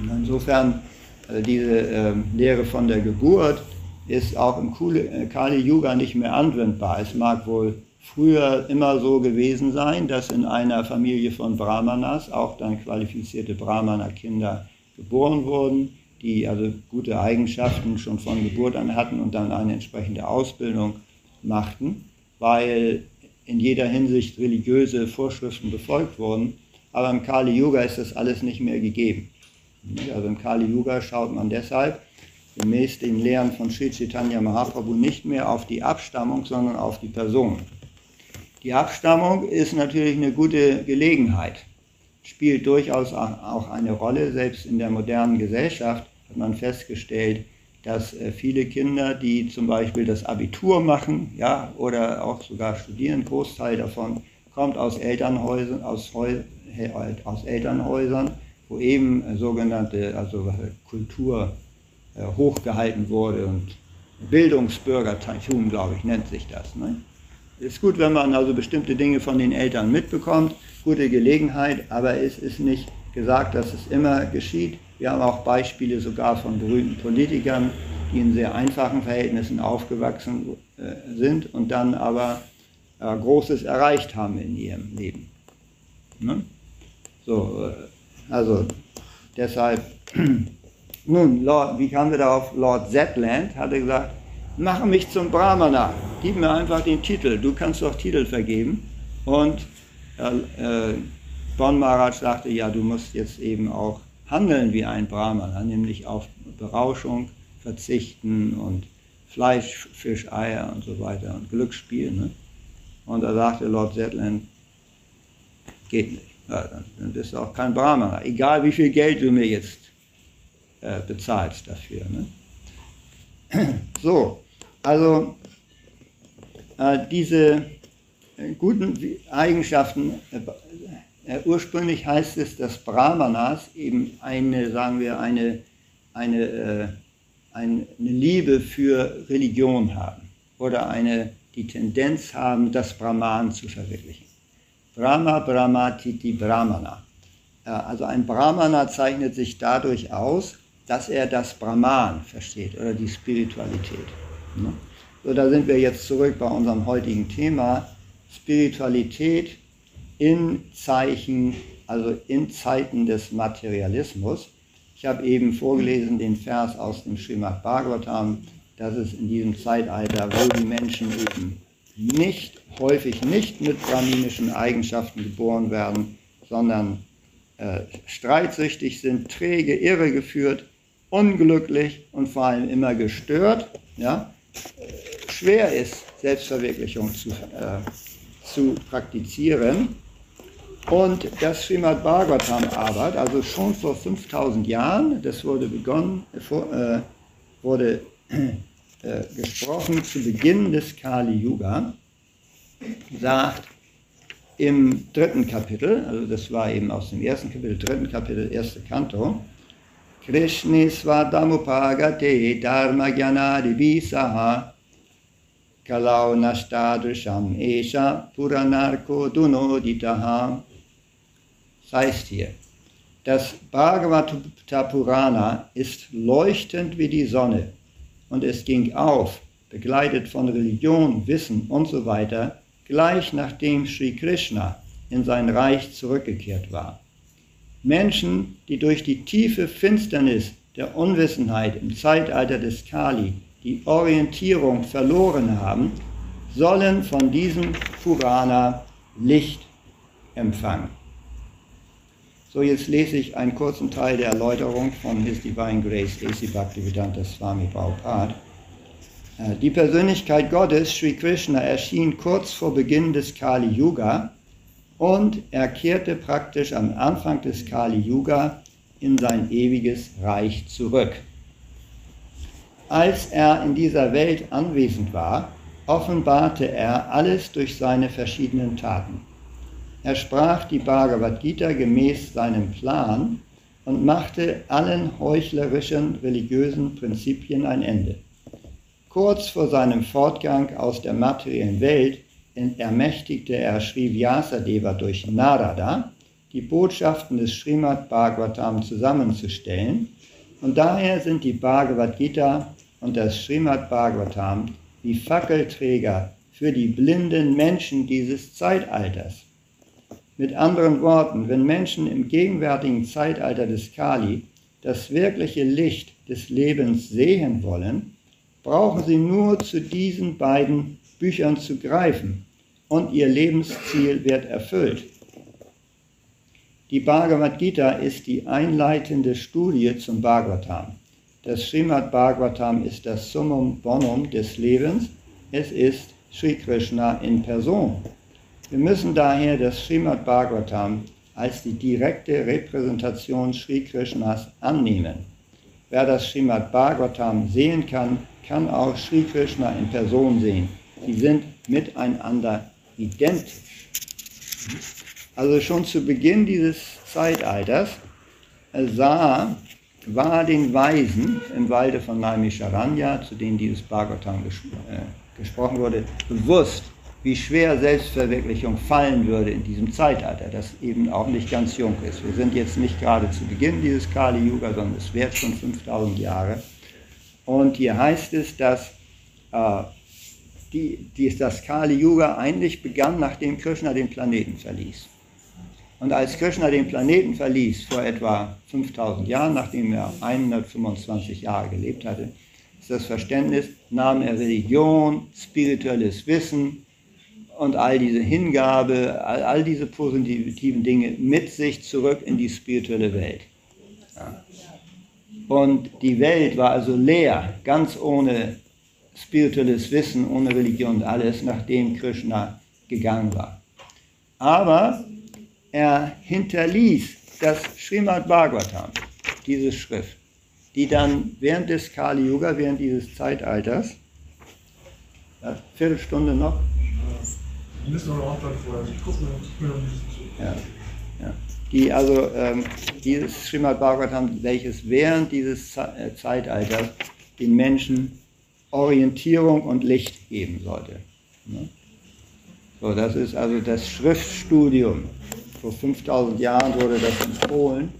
S1: Und insofern, also diese äh, Lehre von der Geburt ist auch im äh, Kali Yuga nicht mehr anwendbar. Es mag wohl früher immer so gewesen sein, dass in einer Familie von Brahmanas auch dann qualifizierte Brahmana-Kinder geboren wurden, die also gute Eigenschaften schon von Geburt an hatten und dann eine entsprechende Ausbildung machten, weil in jeder Hinsicht religiöse Vorschriften befolgt wurden. Aber im Kali Yuga ist das alles nicht mehr gegeben. Also im Kali Yuga schaut man deshalb gemäß den Lehren von Sri Chaitanya Mahaprabhu nicht mehr auf die Abstammung, sondern auf die Person. Die Abstammung ist natürlich eine gute Gelegenheit, spielt durchaus auch eine Rolle. Selbst in der modernen Gesellschaft hat man festgestellt, dass äh, viele Kinder, die zum Beispiel das Abitur machen, ja, oder auch sogar studieren, Großteil davon kommt aus Elternhäusern, aus, aus Elternhäusern, wo eben äh, sogenannte, also Kultur äh, hochgehalten wurde und Bildungsbürgertum, glaube ich, nennt sich das. Ne? Ist gut, wenn man also bestimmte Dinge von den Eltern mitbekommt, gute Gelegenheit, aber es ist nicht gesagt, dass es immer geschieht. Wir haben auch Beispiele sogar von berühmten Politikern, die in sehr einfachen Verhältnissen aufgewachsen äh, sind und dann aber äh, Großes erreicht haben in ihrem Leben. Ne? So, äh, also deshalb, nun, Lord, wie kamen wir darauf? Lord Zetland hatte gesagt, mache mich zum Brahmana, gib mir einfach den Titel, du kannst doch Titel vergeben. Und äh, Bon Maharaj sagte, ja, du musst jetzt eben auch handeln wie ein Brahmana, nämlich auf Berauschung verzichten und Fleisch, Fisch, Eier und so weiter und Glücksspiel. Ne? Und da sagte Lord Zetland, geht nicht. Ja, dann, dann, bist du auch kein Brahmana, egal wie viel Geld du mir jetzt äh, bezahlst dafür. Ne? So, also äh, diese äh, guten Eigenschaften äh, ursprünglich heißt es, dass Brahmanas eben eine, sagen wir, eine, eine, äh, eine Liebe für Religion haben oder eine, die Tendenz haben, das Brahman zu verwirklichen. Brahma Brahmatiti Brahmana. Äh, also ein Brahmana zeichnet sich dadurch aus, dass er das Brahman versteht oder die Spiritualität. Ne? So, da sind wir jetzt zurück bei unserem heutigen Thema. Spiritualität in Zeichen, also in Zeiten des Materialismus. Ich habe eben vorgelesen den Vers aus dem Srimad Bhagavatam, dass es in diesem Zeitalter, wo die Menschen eben nicht, häufig nicht mit brahminischen Eigenschaften geboren werden, sondern äh, streitsüchtig sind, träge, irregeführt, unglücklich und vor allem immer gestört, ja, schwer ist, Selbstverwirklichung zu, äh, zu praktizieren. Und das Srimad Bhagavatam aber, also schon vor 5000 Jahren, das wurde begonnen, äh, wurde äh, gesprochen zu Beginn des Kali Yuga, sagt im dritten Kapitel, also das war eben aus dem ersten Kapitel, dritten Kapitel, erste Kanto, Krishni Svadamupagate Dharma Gyanadi Kalau Nashtadrisham Esha Puranarko Dunoditaha heißt hier, das Bhagavata Purana ist leuchtend wie die Sonne und es ging auf, begleitet von Religion, Wissen und so weiter, gleich nachdem Sri Krishna in sein Reich zurückgekehrt war. Menschen, die durch die tiefe Finsternis der Unwissenheit im Zeitalter des Kali die Orientierung verloren haben, sollen von diesem Purana Licht empfangen. So, jetzt lese ich einen kurzen Teil der Erläuterung von His Divine Grace A.C. Bhaktivedanta Swami Prabhupada. Äh, die Persönlichkeit Gottes, Sri Krishna, erschien kurz vor Beginn des Kali Yuga und er kehrte praktisch am Anfang des Kali Yuga in sein ewiges Reich zurück. Als er in dieser Welt anwesend war, offenbarte er alles durch seine verschiedenen Taten. Er sprach die Bhagavad Gita gemäß seinem Plan und machte allen heuchlerischen religiösen Prinzipien ein Ende. Kurz vor seinem Fortgang aus der materiellen Welt ermächtigte er Sri Vyasadeva durch Narada, die Botschaften des Srimad Bhagavatam zusammenzustellen und daher sind die Bhagavad Gita und das Srimad Bhagavatam wie Fackelträger für die blinden Menschen dieses Zeitalters. Mit anderen Worten, wenn Menschen im gegenwärtigen Zeitalter des Kali das wirkliche Licht des Lebens sehen wollen, brauchen sie nur zu diesen beiden Büchern zu greifen und ihr Lebensziel wird erfüllt. Die Bhagavad Gita ist die einleitende Studie zum Bhagavatam. Das Srimad Bhagavatam ist das Summum Bonum des Lebens. Es ist Sri Krishna in Person. Wir müssen daher das Srimad Bhagavatam als die direkte Repräsentation Sri Krishnas annehmen. Wer das Srimad Bhagavatam sehen kann, kann auch Sri Krishna in Person sehen. Sie sind miteinander identisch. Also schon zu Beginn dieses Zeitalters sah, war den Weisen im Walde von Naimisharanya, zu denen dieses Bhagavatam ges äh, gesprochen wurde, bewusst, wie schwer Selbstverwirklichung fallen würde in diesem Zeitalter, das eben auch nicht ganz jung ist. Wir sind jetzt nicht gerade zu Beginn dieses Kali Yuga, sondern es währt schon 5000 Jahre. Und hier heißt es, dass äh, die, die, das Kali Yuga eigentlich begann, nachdem Krishna den Planeten verließ. Und als Krishna den Planeten verließ, vor etwa 5000 Jahren, nachdem er 125 Jahre gelebt hatte, ist das Verständnis, nahm er Religion, spirituelles Wissen, und all diese Hingabe, all, all diese positiven Dinge mit sich zurück in die spirituelle Welt. Ja. Und die Welt war also leer, ganz ohne spirituelles Wissen, ohne Religion und alles, nachdem Krishna gegangen war. Aber er hinterließ das Srimad Bhagavatam, diese Schrift, die dann während des Kali Yuga, während dieses Zeitalters, Viertelstunde noch, müssen wir noch vorher. Ich gucke mir noch nicht ja, ja. Die also ähm, dieses Srimad Bhagavatam, welches während dieses äh, Zeitalters den Menschen Orientierung und Licht geben sollte. Ne? So, das ist also das Schriftstudium. Vor 5000 Jahren wurde das empfohlen.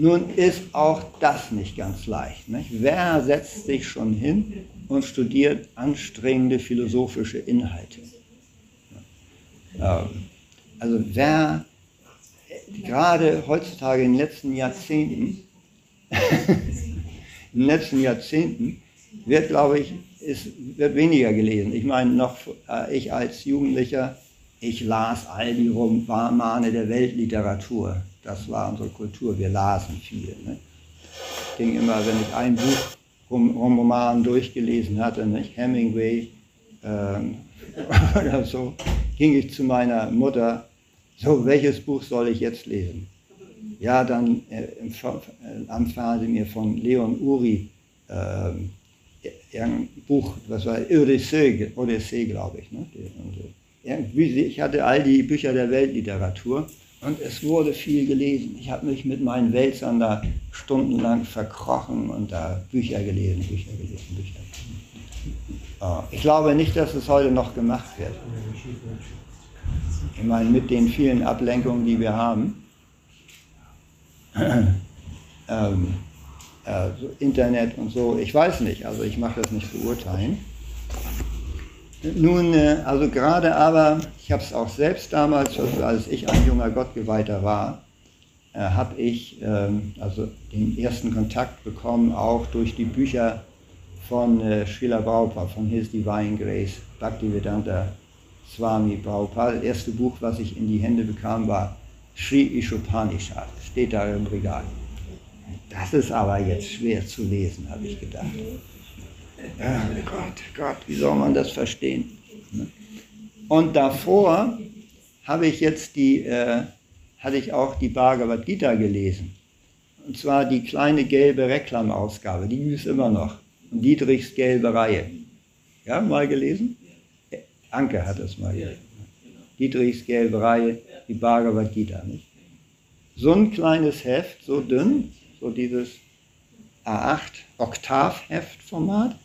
S1: Nun ist auch das nicht ganz leicht. Nicht? Wer setzt sich schon hin und studiert anstrengende philosophische Inhalte? Ähm, also wer gerade heutzutage in den letzten Jahrzehnten, in den letzten Jahrzehnten wird, glaube ich, ist, wird weniger gelesen. Ich meine, noch äh, ich als Jugendlicher, ich las all die Romane der Weltliteratur. Das war unsere Kultur, wir lasen viel. Ne? Ich ging immer, wenn ich ein Buch Roman durchgelesen hatte, nicht? Hemingway ähm, oder so, ging ich zu meiner Mutter, so, welches Buch soll ich jetzt lesen? Ja, dann äh, empfahl sie mir von Leon Uri äh, ein Buch, was war Odyssee, Odyssee glaube ich. Ne? Ich hatte all die Bücher der Weltliteratur und es wurde viel gelesen. Ich habe mich mit meinen Wälzern da stundenlang verkrochen und da Bücher gelesen, Bücher gelesen, Bücher. Oh, ich glaube nicht, dass es heute noch gemacht wird. Ich meine, mit den vielen Ablenkungen, die wir haben. ähm, äh, Internet und so, ich weiß nicht, also ich mache das nicht beurteilen. Nun, äh, also gerade aber, ich habe es auch selbst damals, also als ich ein junger Gottgeweihter war, äh, habe ich ähm, also den ersten Kontakt bekommen, auch durch die Bücher von äh, Srila Prabhupada, von His Divine Grace, Bhaktivedanta Swami Prabhupada. Das erste Buch, was ich in die Hände bekam, war Sri Ishopanishad, steht da im Regal. Das ist aber jetzt schwer zu lesen, habe ich gedacht. Ja, Gott, Gott, wie soll man das verstehen? Und davor habe ich jetzt die, äh, hatte ich auch die Bhagavad Gita gelesen. Und zwar die kleine gelbe Reklamausgabe, die gibt es immer noch. Und Dietrichs gelbe Reihe. Ja, mal gelesen? Anke hat es mal gelesen. Dietrichs gelbe Reihe, die Bhagavad Gita. Nicht? So ein kleines Heft, so dünn, so dieses A8 Oktav-Heftformat.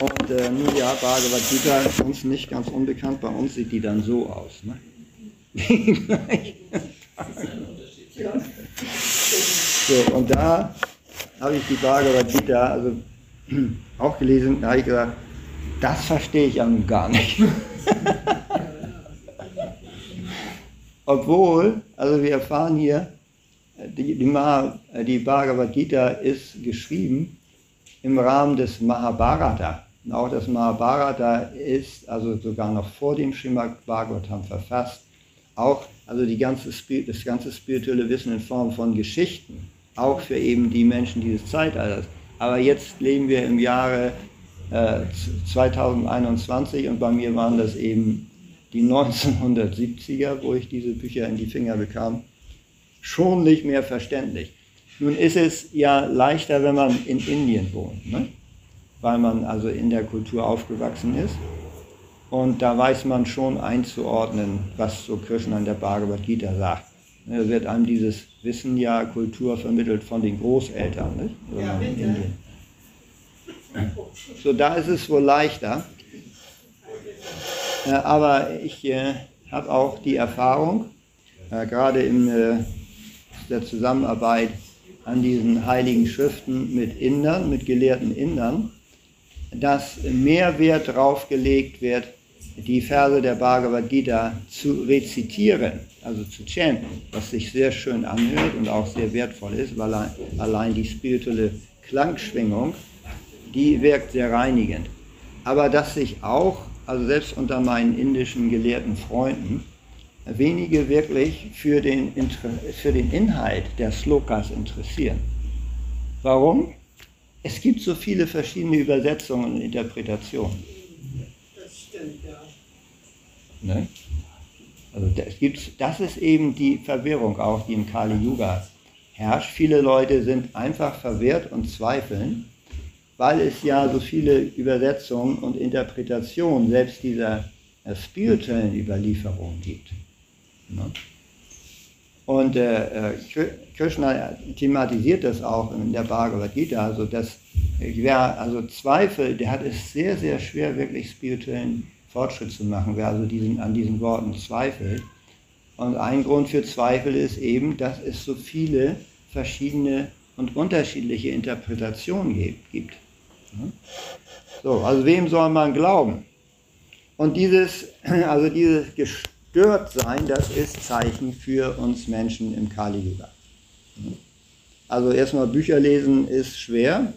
S1: Und äh, nun ja, Bhagavad Gita ist uns nicht ganz unbekannt, bei uns sieht die dann so aus. Ne? so, und da habe ich die Bhagavad Gita also, auch gelesen, da habe ich gesagt, das verstehe ich ja nun gar nicht. Obwohl, also wir erfahren hier, die, die, die Bhagavad Gita ist geschrieben im Rahmen des Mahabharata. Und auch das Mahabharata ist also sogar noch vor dem Srimad Bhagavatam verfasst. Auch also ganze, das ganze spirituelle Wissen in Form von Geschichten, auch für eben die Menschen dieses Zeitalters. Aber jetzt leben wir im Jahre äh, 2021 und bei mir waren das eben die 1970er, wo ich diese Bücher in die Finger bekam schon nicht mehr verständlich. Nun ist es ja leichter, wenn man in Indien wohnt, ne? weil man also in der Kultur aufgewachsen ist. Und da weiß man schon einzuordnen, was so Krishna in der Bhagavad Gita sagt. Da wird einem dieses Wissen ja Kultur vermittelt von den Großeltern, nicht? wenn man in Indien. So, da ist es wohl leichter. Äh, aber ich äh, habe auch die Erfahrung, äh, gerade im der Zusammenarbeit an diesen heiligen Schriften mit Indern, mit gelehrten Indern, dass mehr Wert darauf gelegt wird, die Verse der Bhagavad Gita zu rezitieren, also zu chanten, was sich sehr schön anhört und auch sehr wertvoll ist, weil allein die spirituelle Klangschwingung, die wirkt sehr reinigend. Aber dass sich auch also selbst unter meinen indischen gelehrten Freunden, wenige wirklich für den, für den Inhalt der Slokas interessieren. Warum? Es gibt so viele verschiedene Übersetzungen und Interpretationen. Das stimmt, ja. Ne? Also das, gibt's, das ist eben die Verwirrung auch, die im Kali Yuga herrscht. Viele Leute sind einfach verwirrt und zweifeln, weil es ja so viele Übersetzungen und Interpretationen selbst dieser äh, spirituellen Überlieferung gibt. Ne? Und äh, äh Krishna thematisiert das auch in der Bhagavad Gita, also dass wer also Zweifel, der hat es sehr, sehr schwer, wirklich spirituellen Fortschritt zu machen, wer also diesen, an diesen Worten zweifelt. Und ein Grund für Zweifel ist eben, dass es so viele verschiedene und unterschiedliche Interpretationen gibt. So, also wem soll man glauben? Und dieses, also dieses gestört sein, das ist Zeichen für uns Menschen im Kali Yuga. Also erstmal Bücher lesen ist schwer,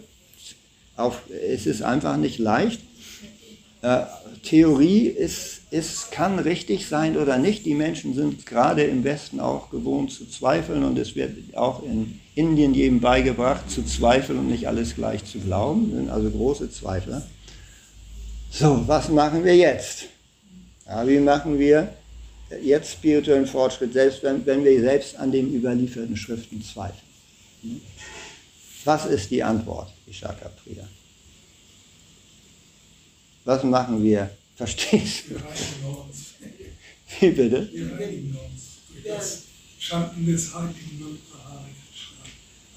S1: auf, es ist einfach nicht leicht. Äh, Theorie ist, ist, kann richtig sein oder nicht. Die Menschen sind gerade im Westen auch gewohnt zu zweifeln und es wird auch in Indien jedem beigebracht zu zweifeln und nicht alles gleich zu glauben, sind also große Zweifler. So, was machen wir jetzt? Ja, wie machen wir jetzt spirituellen Fortschritt, selbst wenn, wenn wir selbst an den überlieferten Schriften zweifeln. Was ist die Antwort, Ishaka Priya? Was machen wir? Verstehst du? Wie bitte? Wir reinigen uns durch das Chanten des heiligen Mantra Hare Krishna.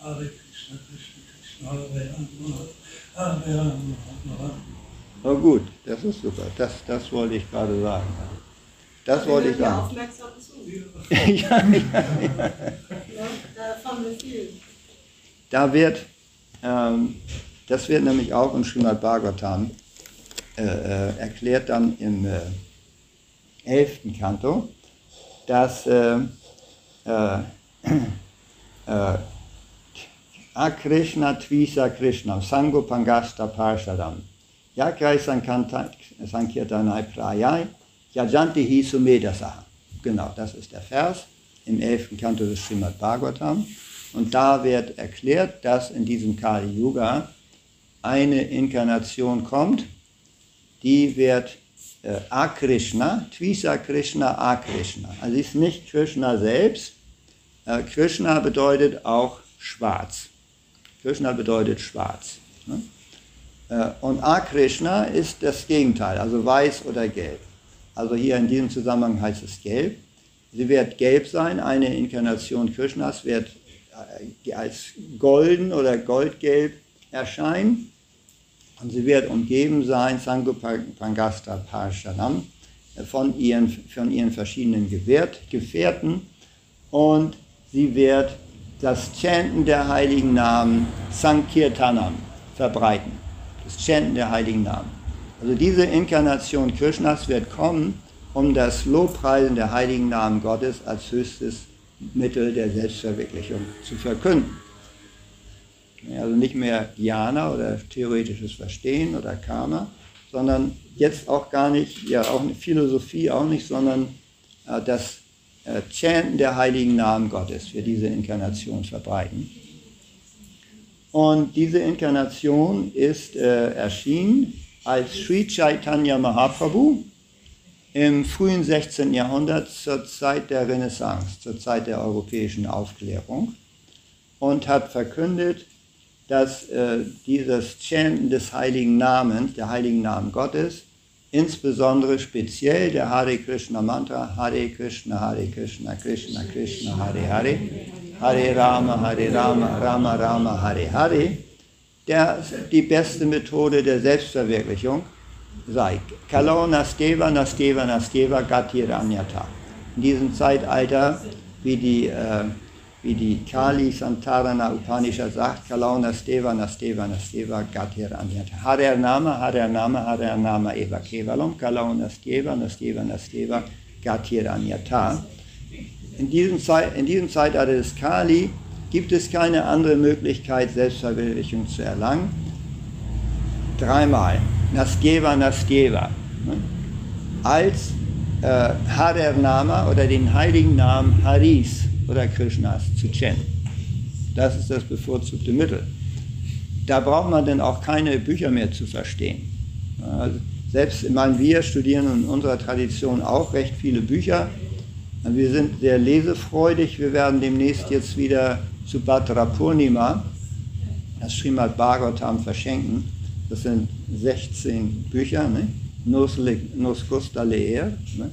S1: Hare Krishna, Krishna Krishna, Hare Rama, Hare Rama, Oh gut, das ist super. Das, das wollte ich gerade sagen. Das wollte ich sagen. Aufmerksam ja, ja, ja. Da erfahren wir viel. Da wird, ähm, das wird nämlich auch im Srimad Bhagavatam äh, äh, erklärt dann im äh, 11. Kanto, dass äh, äh, äh Akrishna Tvisa Krishna Sango Pangasta Parshadam Yakai Sankirtanai Prayai Yajanti hi Sumedasaha. Genau, das ist der Vers im 11. Kanto des Srimad Bhagavatam. Und da wird erklärt, dass in diesem Kali Yuga eine Inkarnation kommt, die wird äh, Akrishna, Tvisa Krishna, Akrishna. Also ist nicht Krishna selbst. Äh, Krishna bedeutet auch schwarz. Krishna bedeutet schwarz. Ne? Äh, und Akrishna ist das Gegenteil, also weiß oder gelb. Also hier in diesem Zusammenhang heißt es gelb. Sie wird gelb sein, eine Inkarnation Krishnas wird äh, als golden oder goldgelb erscheinen. Und sie wird umgeben sein, Sangupangasta Parshanam, von ihren, von ihren verschiedenen Gefährten. Und sie wird das Chanten der heiligen Namen Sankirtanam verbreiten. Das Chanten der heiligen Namen. Also diese Inkarnation Krishnas wird kommen, um das Lobpreisen der heiligen Namen Gottes als höchstes Mittel der Selbstverwirklichung zu verkünden. Also nicht mehr Jnana oder theoretisches Verstehen oder Karma, sondern jetzt auch gar nicht, ja auch Philosophie auch nicht, sondern äh, das äh, Chanten der heiligen Namen Gottes für diese Inkarnation verbreiten. Und diese Inkarnation ist äh, erschienen als Sri Chaitanya Mahaprabhu im frühen 16. Jahrhundert zur Zeit der Renaissance, zur Zeit der europäischen Aufklärung und hat verkündet, dass äh, dieses Chanten des heiligen Namens, der heiligen Namen Gottes, insbesondere speziell der Hare Krishna Mantra, Hare Krishna, Hare Krishna, Krishna Krishna, Hare Hare, Hare Rama, Hare Rama, Rama Rama, Hare Hare, der die beste Methode der Selbstverwirklichung sei. Kalau Nasteva, Nasteva, Nasteva, Gatiranyata. In diesem Zeitalter, wie die, äh, wie die Kali Santarana Upanishad sagt, Kalau Nasteva, Nasteva, Nasteva, Gatiranyata. Harer Nama, Harer Nama, Harer Nama Eva Kevalam, Kalau Nasteva, Nasteva, Nasteva, Gatiranyata. In diesem, Zeit, in diesem Zeitalter des Kali gibt es keine andere Möglichkeit, Selbstverwirklichung zu erlangen. Dreimal. Naskeva, Naskeva. als äh, Harer-Nama oder den heiligen Namen Haris oder Krishnas zu chanten. Das ist das bevorzugte Mittel. Da braucht man dann auch keine Bücher mehr zu verstehen. Also selbst, ich meine, wir studieren in unserer Tradition auch recht viele Bücher. Wir sind sehr lesefreudig. Wir werden demnächst jetzt wieder zu Bhadra Purnima, das Srimad Bhagavatam, verschenken. Das sind 16 Bücher. Ne? Nos, nos gusta leer. Ne?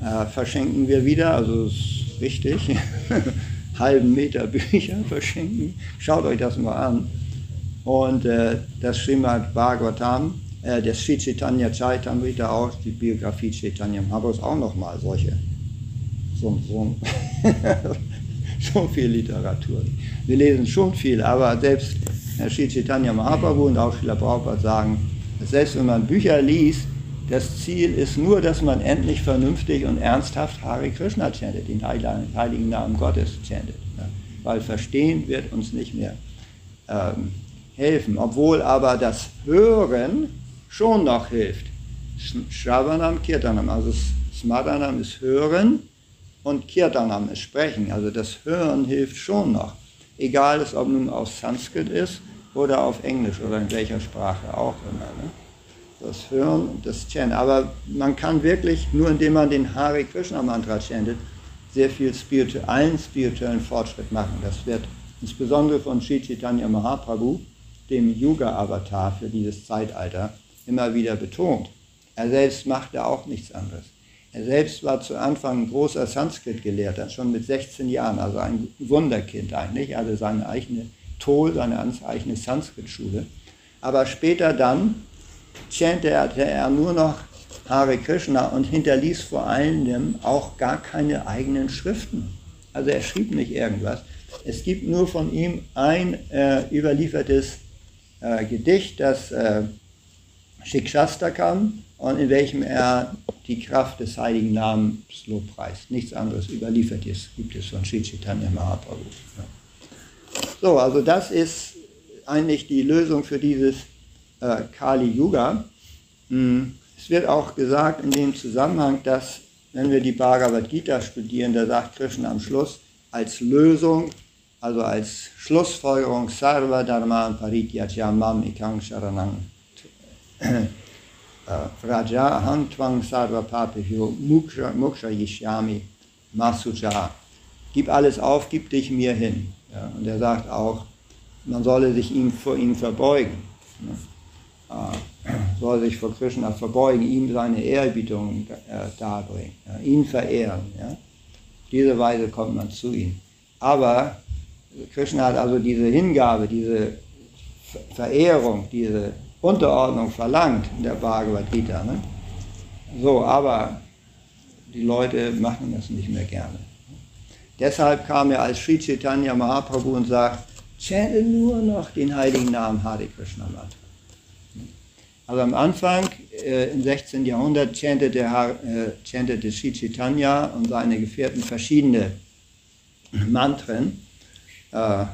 S1: Äh, verschenken wir wieder, also ist wichtig. halben Meter Bücher verschenken. Schaut euch das mal an. Und äh, das Srimad Bhagavatam, äh, das Sri Chaitanya Chaitamrita auch, die Biografie Chaitanya Mahaprabhus auch nochmal solche, so, so, so viel Literatur. Wir lesen schon viel, aber selbst Herr Sri Chaitanya Mahaprabhu und auch Srila Prabhupada sagen, selbst wenn man Bücher liest, das Ziel ist nur, dass man endlich vernünftig und ernsthaft Hare Krishna chantet, den heiligen Namen Gottes chantet. Weil verstehen wird uns nicht mehr ähm, helfen, obwohl aber das Hören schon noch hilft. Shravanam, Kirtanam, also Smaranam ist Hören und Kirtanam Sprechen. Also das Hören hilft schon noch. Egal, ob nun auf Sanskrit ist oder auf Englisch oder in welcher Sprache auch immer. Ne? Das Hören das Chanten. Aber man kann wirklich, nur indem man den Hare Krishna Mantra chantet, sehr viel spirituellen, spirituellen Fortschritt machen. Das wird insbesondere von Sri Chaitanya Mahaprabhu dem Yuga-Avatar für dieses Zeitalter immer wieder betont. Er selbst machte auch nichts anderes. Er selbst war zu Anfang ein großer Sanskrit-Gelehrter, schon mit 16 Jahren, also ein Wunderkind eigentlich, also seine eigene Tol, seine eigene Sanskrit-Schule. Aber später dann chantete er nur noch Hare Krishna und hinterließ vor allem auch gar keine eigenen Schriften. Also er schrieb nicht irgendwas. Es gibt nur von ihm ein äh, überliefertes äh, Gedicht, das äh, Shikshastakam, und in welchem er die Kraft des heiligen Namens lobpreist. Nichts anderes überliefert ist, gibt es von Sri Chaitanya Mahaprabhu. Ja. So, also das ist eigentlich die Lösung für dieses äh, Kali Yuga. Hm, es wird auch gesagt in dem Zusammenhang, dass wenn wir die Bhagavad Gita studieren, da sagt Krishna am Schluss, als Lösung also als Schlussfolgerung Sarva Dharman Parityajya Mam Ikang Sharanang Raja Hantwang Sarva Papihyo Muksha Yishyami Masuja. Gib alles auf, gib dich mir hin. Ja, und er sagt auch, man solle sich ihm vor ihm verbeugen. Äh, soll sich vor Krishna verbeugen, ihm seine Ehrbietung äh, darbringen, ja, ihn verehren. Ja. Diese Weise kommt man zu ihm. Aber Krishna hat also diese Hingabe, diese Verehrung, diese Unterordnung verlangt in der Bhagavad Gita. Ne? So, aber die Leute machen das nicht mehr gerne. Deshalb kam er als Sri Chaitanya Mahaprabhu und sagt, chante nur noch den heiligen Namen Hare Krishna Mantra. Also am Anfang, äh, im 16. Jahrhundert, chantete, äh, chantete Sri Chaitanya und seine Gefährten verschiedene Mantren äh,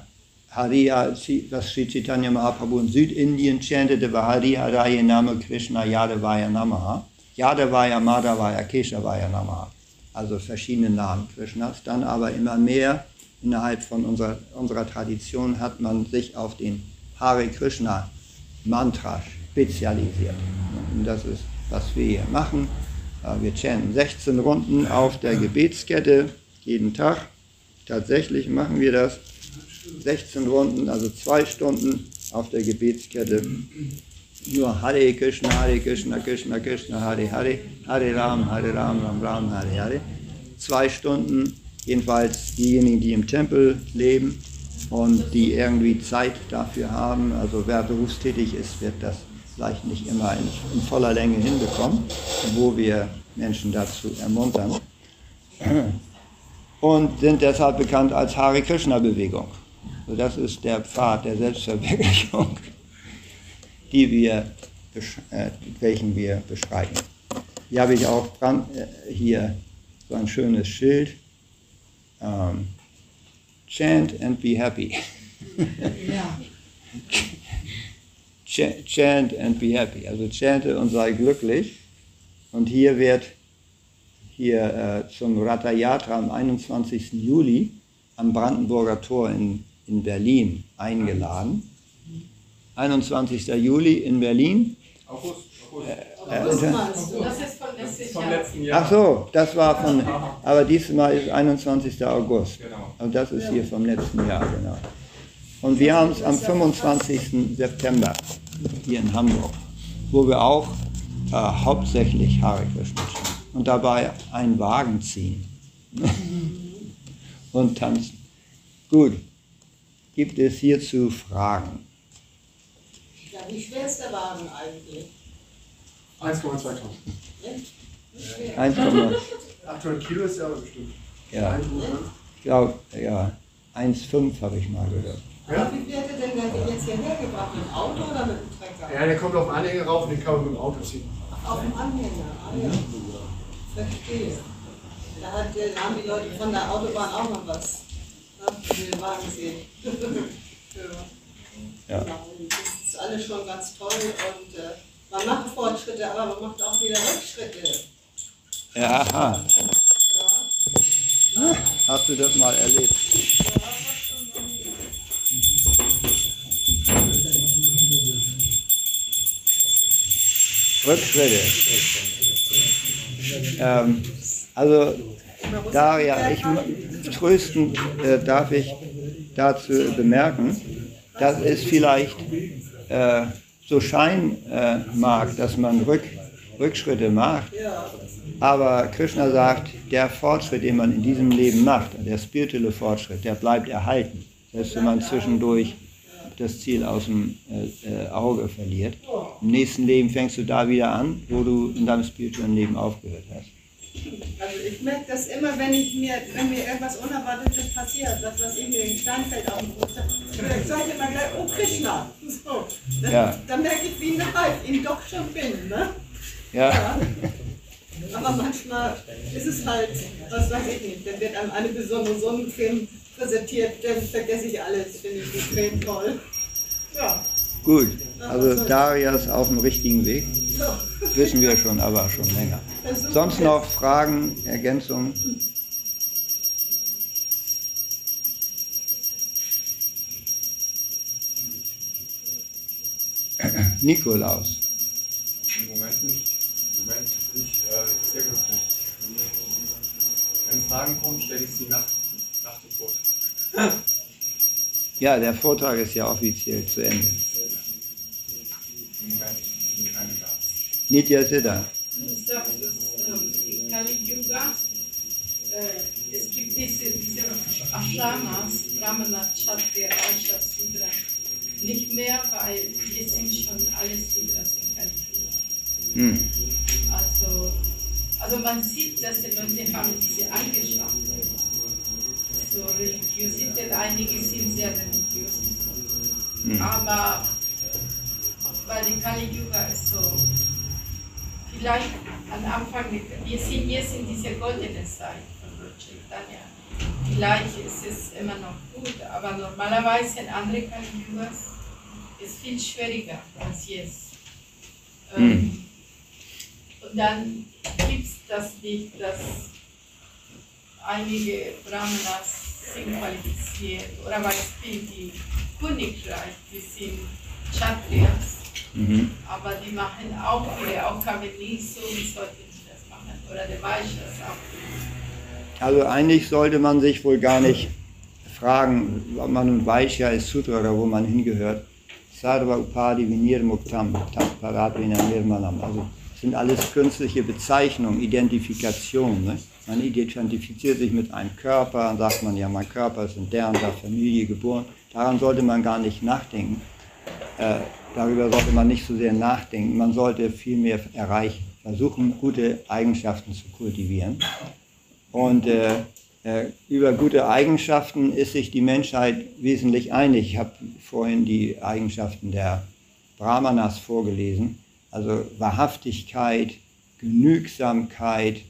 S1: Hariya, was Sri Chaitanya Mahaprabhu in Südindien chantete, war Hari Haraye Name Krishna Yadavaya Namaha. Yadavaya, Madhavaya, Keshavaya Namaha. Also verschiedene Namen Krishnas. Dann aber immer mehr innerhalb von unserer, unserer Tradition hat man sich auf den Hare Krishna Mantra spezialisiert. Und das ist, was wir hier machen. Äh, wir chanten 16 Runden auf der Gebetskette jeden Tag. Tatsächlich machen wir das 16 Runden, also zwei Stunden auf der Gebetskette. Nur Hare Krishna, Hare Krishna, Krishna Krishna, Hare Hare, Hare Ram, Hare Ram, Ram Ram, Hare Hare. Zwei Stunden, jedenfalls diejenigen, die im Tempel leben und die irgendwie Zeit dafür haben. Also wer berufstätig ist, wird das vielleicht nicht immer in, in voller Länge hinbekommen, wo wir Menschen dazu ermuntern. Und sind deshalb bekannt als Hare Krishna Bewegung. So, das ist der Pfad der Selbstverwirklichung, die wir, äh, welchen wir beschreiten. Hier habe ich auch Brand, äh, hier so ein schönes Schild. Ähm, chant and be happy. ja. Chant and be happy. Also chante und sei glücklich. Und hier wird hier äh, zum Ratha Yatra am 21. Juli am Brandenburger Tor in, in Berlin eingeladen. 21. Juli in Berlin.
S2: August. August.
S1: Äh, äh,
S3: Das ist von letztes
S2: Vom
S3: Jahr.
S2: letzten Jahr.
S1: ach so, das war von, aber diesmal ist 21. August.
S2: Genau.
S1: Also das ist hier vom letzten Jahr, genau. Und wir haben es am 25. September hier in Hamburg, wo wir auch äh, hauptsächlich Hare Krishna und dabei einen Wagen ziehen und tanzen. Gut, gibt es hierzu Fragen?
S4: Ja, wie schwer ist der Wagen eigentlich?
S2: 1,2 Tonnen.
S4: Ne? Wie schwer?
S1: 1,
S2: 800 Kilo ist ja aber bestimmt.
S1: ja,
S2: Ein Tonnen.
S1: ich glaube, ja, 1,5 habe ich mal gehört.
S4: Aber wie wird er denn der jetzt hierher gebracht? Mit dem Auto oder mit dem Trecker?
S2: Ja, der kommt auf den Anhänger rauf und den kann man mit dem Auto ziehen.
S4: Auf dem Anhänger. Ah ja. Verstehe. Da, hat, äh, da haben die Leute von der Autobahn auch noch was. Die den Wagen sehen. ja.
S1: Ja.
S4: Das ist alles schon ganz toll und äh, man macht Fortschritte, aber man macht auch wieder Rückschritte.
S1: Ja, aha.
S4: Ja.
S1: Hast du das mal erlebt? Rückschritte. Ähm, also, Daria, ich m- trösten äh, darf ich dazu bemerken, dass es vielleicht äh, so scheinen äh, mag, dass man Rück, Rückschritte macht, aber Krishna sagt, der Fortschritt, den man in diesem Leben macht, der spirituelle Fortschritt, der bleibt erhalten. Selbst wenn man zwischendurch das Ziel aus dem äh, äh, Auge verliert. Im nächsten Leben fängst du da wieder an, wo du in deinem spirituellen Leben aufgehört hast.
S4: Also ich merke das immer, wenn ich mir, wenn mir irgendwas Unerwartetes passiert, was was ich mir in Steinfeld auf dem Fuß ich sage immer gleich, oh Krishna. So. Dann,
S1: Ja.
S4: dann merke ich, wie nah ich ihn doch schon bin. Ne?
S1: Ja,
S4: Ja. Aber manchmal ist es halt, was weiß ich nicht, dann wird einem eine besondere Sonnencreme präsentiert, dann vergesse ich alles, finde ich die Creme toll. Ja.
S1: gut. Also Daria ist auf dem richtigen Weg. Wissen wir schon, aber schon länger. Sonst noch Fragen, Ergänzungen? Nikolaus.
S2: Im Moment nicht. Im Moment bin ich äh, sehr glücklich. Wenn Fragen kommen, stelle ich sie nach, nach dem Vortrag.
S1: Ja, der Vortrag ist ja offiziell zu Ende.
S2: Im Moment sind keine da.
S1: Nitya Siddha.
S3: Du sagst, dass ähm, in Kali Yuga, äh, es gibt diese, diese Ashramas, Brahmana, Kshatriya, Vaishya, Sudra, nicht mehr, weil wir sind schon alle Sudras in Kali Yuga.
S1: Hm.
S3: Also, also man sieht, dass die Leute haben diese Eigenschaften. So Religiosität, einige sind sehr religiös.
S1: Hm.
S3: Aber weil die Kali Yuga ist so, vielleicht am Anfang, wir sind jetzt in dieser goldenen Zeit von Lord Chaitanya. Vielleicht ist es immer noch gut, aber normalerweise in anderen Kali Yugas ist viel schwieriger als jetzt. Ähm, und dann gibt es das nicht, dass einige Brahmanas sind qualifiziert oder weil es die Königreich, die sind Kshatriyas,
S1: Mhm.
S3: aber die machen auch ihre Aufgabe nicht so, wie sollten sie das machen. Oder der Vaishyas auch.
S1: Also eigentlich sollte man sich wohl gar nicht fragen, ob man nun Vaishya ist Sutra oder wo man hingehört. Sarva Upadi Vinir Muktam Tat Paradvina Nirmanam. Also das sind alles künstliche Bezeichnungen, Identifikation. Ne? Man identifiziert sich mit einem Körper, dann sagt man ja, mein Körper ist in der und der Familie geboren. Daran sollte man gar nicht nachdenken. Äh, darüber sollte man nicht so sehr nachdenken. Man sollte vielmehr erreichen, versuchen, gute Eigenschaften zu kultivieren. Und äh, äh, über gute Eigenschaften ist sich die Menschheit wesentlich einig. Ich habe vorhin die Eigenschaften der Brahmanas vorgelesen. Also Wahrhaftigkeit, Genügsamkeit,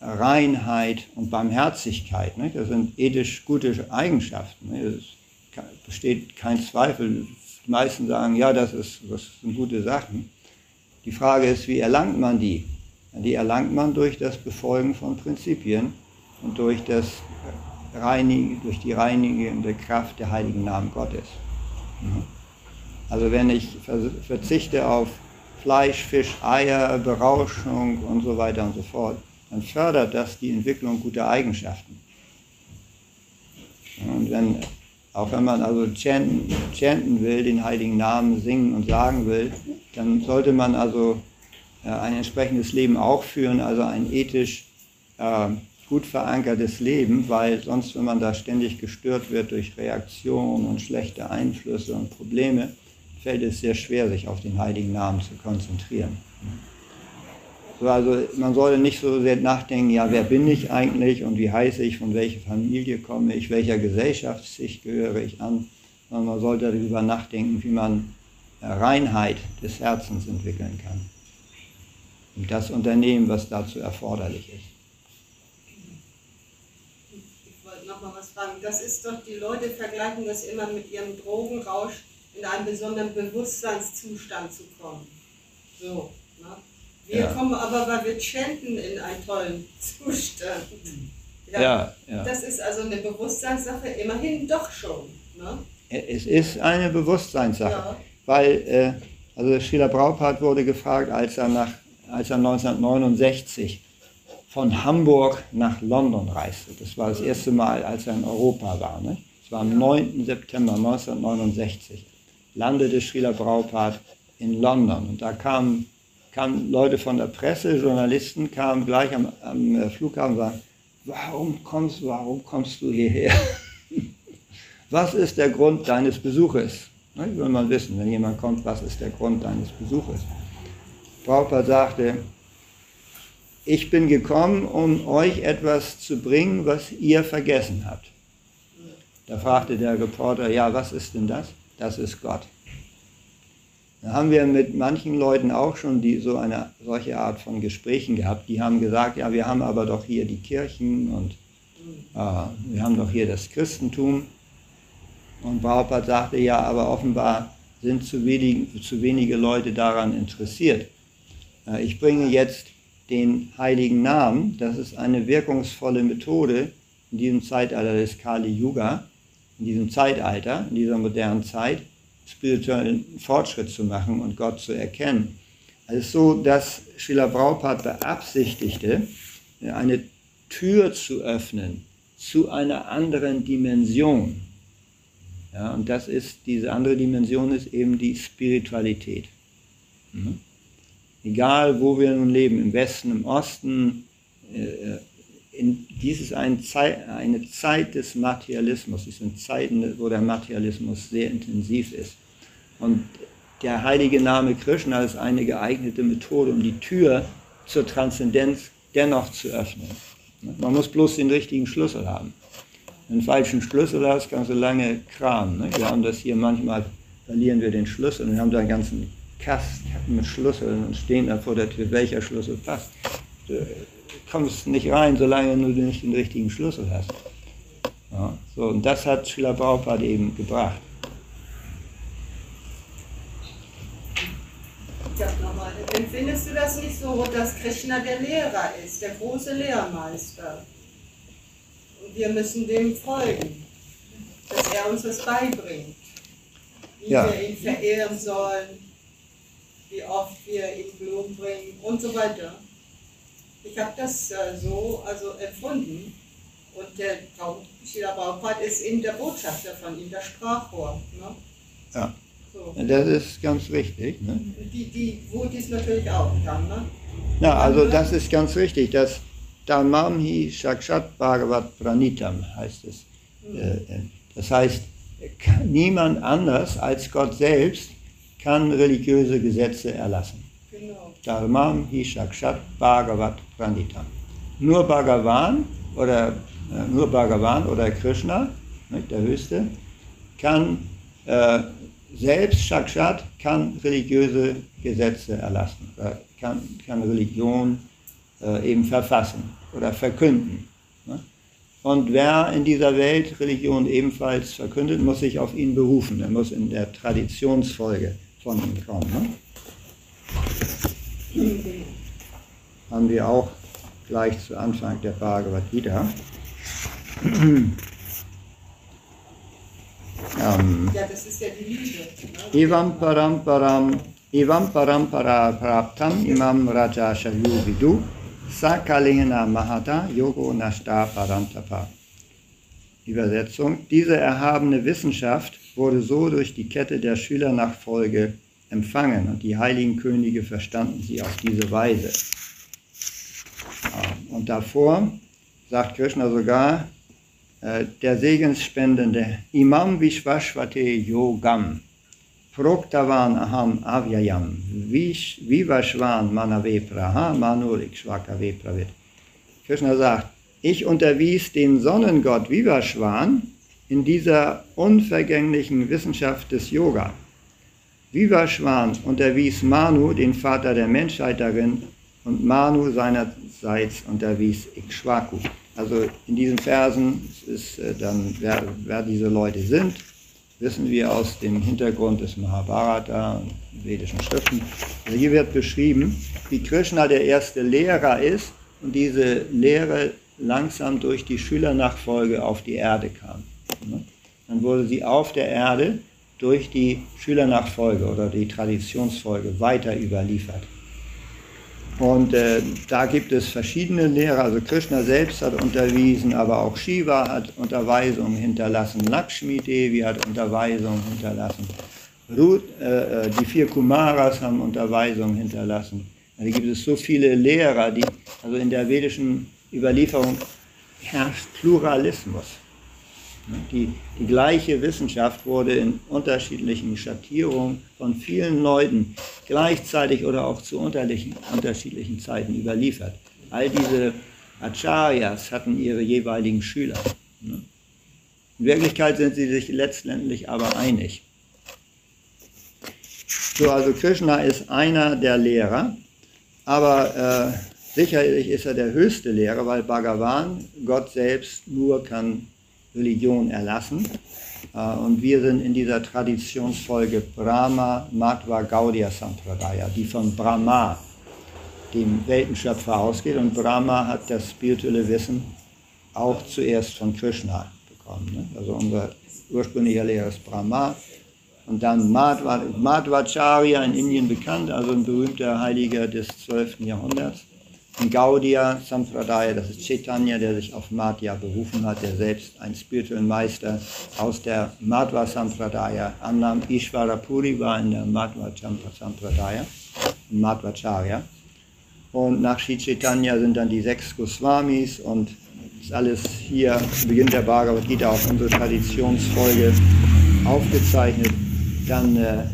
S1: Reinheit und Barmherzigkeit. Nicht? Das sind ethisch gute Eigenschaften. Nicht? Es besteht kein Zweifel. Die meisten sagen, ja, das, ist, das sind gute Sachen. Die Frage ist, wie erlangt man die? Die erlangt man durch das Befolgen von Prinzipien und durch, das Reinig, durch die reinigende Kraft der heiligen Namen Gottes. Also wenn ich verzichte auf Fleisch, Fisch, Eier, Berauschung und so weiter und so fort, dann fördert das die Entwicklung guter Eigenschaften. Und wenn, auch wenn man also chanten, chanten will, den heiligen Namen singen und sagen will, dann sollte man also äh, ein entsprechendes Leben auch führen, also ein ethisch äh, gut verankertes Leben, weil sonst, wenn man da ständig gestört wird durch Reaktionen und schlechte Einflüsse und Probleme, fällt es sehr schwer, sich auf den heiligen Namen zu konzentrieren. So, also man sollte nicht so sehr nachdenken, ja, wer bin ich eigentlich und wie heiße ich, von welcher Familie komme ich, welcher Gesellschaftsschicht gehöre ich an, sondern man sollte darüber nachdenken, wie man Reinheit des Herzens entwickeln kann. Und das Unternehmen, was dazu erforderlich ist.
S4: Ich wollte noch mal was fragen. Das ist doch, die Leute vergleichen das immer mit ihrem Drogenrausch, in einen besonderen Bewusstseinszustand zu kommen. So. Ne? Wir ja. kommen aber, weil wir chanten, in einen tollen Zustand. Ja, ja, ja. Das ist also eine Bewusstseinssache, immerhin doch schon. Ne?
S1: Es ist eine Bewusstseinssache, ja. weil, äh, also Schiller Braupart wurde gefragt, als er, nach, als er 1969 von Hamburg nach London reiste. Das war das erste Mal, als er in Europa war. Ne? Das war am 9. September 1969. Landete Schiller Braupart in London und da kamen kamen Leute von der Presse, Journalisten kamen gleich am, am äh, Flughafen und sagten, warum kommst, warum kommst du hierher? was ist der Grund deines Besuches? Ne, will man wissen, wenn jemand kommt, was ist der Grund deines Besuches? Prabhupada sagte, ich bin gekommen, um euch etwas zu bringen, was ihr vergessen habt. Da fragte der Reporter, ja, was ist denn das? Das ist Gott. Da haben wir mit manchen Leuten auch schon die, so eine solche Art von Gesprächen gehabt. Die haben gesagt, ja, wir haben aber doch hier die Kirchen und äh, wir haben doch hier das Christentum. Und Prabhupada sagte, ja, aber offenbar sind zu, wenig, zu wenige Leute daran interessiert. Äh, ich bringe jetzt den heiligen Namen. Das ist eine wirkungsvolle Methode in diesem Zeitalter des Kali Yuga, in diesem Zeitalter, in dieser modernen Zeit spirituellen Fortschritt zu machen und Gott zu erkennen. Also so, dass Schiller Braupart beabsichtigte, eine Tür zu öffnen zu einer anderen Dimension. Ja, und das ist, diese andere Dimension ist eben die Spiritualität. Mhm. Egal, wo wir nun leben, im Westen, im Osten, äh, in, dies ist ein Zeit, eine Zeit des Materialismus, es sind Zeiten, wo der Materialismus sehr intensiv ist. Und der heilige Name Krishna ist eine geeignete Methode, um die Tür zur Transzendenz dennoch zu öffnen. Man muss bloß den richtigen Schlüssel haben. Wenn du einen falschen Schlüssel hast, kannst du lange kramen. Ne? Wir haben das hier manchmal, verlieren wir den Schlüssel und haben da einen ganzen Kasten mit Schlüsseln und stehen da vor der Tür, welcher Schlüssel passt. Du kommst nicht rein, solange du nicht den richtigen Schlüssel hast. Ja, so, und das hat Schiller Prabhupada eben gebracht.
S4: Empfindest du das nicht so, dass Krishna der Lehrer ist, der große Lehrmeister? Und wir müssen dem folgen, dass er uns das beibringt, wie ja. wir ihn verehren sollen, wie oft wir ihm Blumen bringen und so weiter. Ich habe das äh, so also empfunden. Und der Srila Prabhupada ist eben der Botschafter von ihm, der Sprachrohr. Ne?
S1: Ja. So. Das ist ganz richtig. Ne?
S4: Die, die Votis natürlich auch dann, ne?
S1: Ja, also das ist ganz richtig. Das Tamamhi Shakshat Bhagavat Pranitam heißt es. Mhm. Das heißt, niemand anders als Gott selbst kann religiöse Gesetze erlassen. Dharmam hi Bhagavat Pranitam. Nur Bhagavan oder äh, nur Bhagavan oder Krishna, nicht, der Höchste, kann äh, selbst Shakshat kann religiöse Gesetze erlassen, oder kann, kann Religion äh, eben verfassen oder verkünden. Ne? Und wer in dieser Welt Religion ebenfalls verkündet, muss sich auf ihn berufen. Er muss in der Traditionsfolge von ihm kommen. Ne? Haben wir auch gleich zu Anfang der Bhagavad Gita. ähm,
S4: Ja, das ist ja die Liebe. Ne?
S1: Evam paramparam, evam parampara praptam imam raja shayu vidu sakalena mahata yogo nashta parantapa. Übersetzung. Diese erhabene Wissenschaft wurde so durch die Kette der Schülernachfolge empfangen und die heiligen Könige verstanden sie auf diese Weise. Ja, Und davor sagt Krishna sogar, äh, der segensspendende Imam Vishvashvate Yogam Proktavan Aham Avyayam Vivashvan Manave Praha Manurik Shvakave Pravit. Krishna sagt, ich unterwies den Sonnengott Vivashvan in dieser unvergänglichen Wissenschaft des Yoga. Vivashvan unterwies Manu, den Vater der Menschheit darin, und Manu seinerseits unterwies Ikshvaku. Also in diesen Versen ist äh, dann, wer, wer diese Leute sind, wissen wir aus dem Hintergrund des Mahabharata und vedischen Schriften. Also hier wird beschrieben, wie Krishna der erste Lehrer ist und diese Lehre langsam durch die Schülernachfolge auf die Erde kam. Dann wurde sie auf der Erde durch die Schülernachfolge oder die Traditionsfolge weiter überliefert. Und äh, da gibt es verschiedene Lehrer, also Krishna selbst hat unterwiesen, aber auch Shiva hat Unterweisungen hinterlassen, Lakshmi Devi hat Unterweisungen hinterlassen, Ruth, äh, äh, die vier Kumaras haben Unterweisungen hinterlassen. Da gibt es so viele Lehrer, die, also in der vedischen Überlieferung herrscht Pluralismus. Die, die gleiche Wissenschaft wurde in unterschiedlichen Schattierungen von vielen Leuten gleichzeitig oder auch zu unterschiedlichen Zeiten überliefert. All diese Acharyas hatten ihre jeweiligen Schüler. ne? In Wirklichkeit sind sie sich letztendlich aber einig. So, also Krishna ist einer der Lehrer, aber äh, sicherlich ist er der höchste Lehrer, weil Bhagavan, Gott selbst, nur kann Religion erlassen. Äh, Und wir sind in dieser Traditionsfolge Brahma Madhva Gaudiya Sampradaya, die von Brahma, dem Weltenschöpfer, ausgeht. Und Brahma hat das spirituelle Wissen auch zuerst von Krishna bekommen. ne? Also unser ursprünglicher Lehrer ist Brahma. Und dann Madhva, Madhvacharya in Indien bekannt, also ein berühmter Heiliger des 12. Jahrhunderts. Und Gaudiya Sampradaya, das ist Chaitanya, der sich auf Madhya berufen hat, der selbst einen spirituellen Meister aus der Madhva Sampradaya annahm. Ishvara Puri war in der Madhva Sampradaya, in Madhvacharya. Und nach Sri Chaitanya sind dann die sechs Goswamis und ist alles hier zu Beginn der Bhagavad Gita auf unsere Traditionsfolge aufgezeichnet. Dann äh,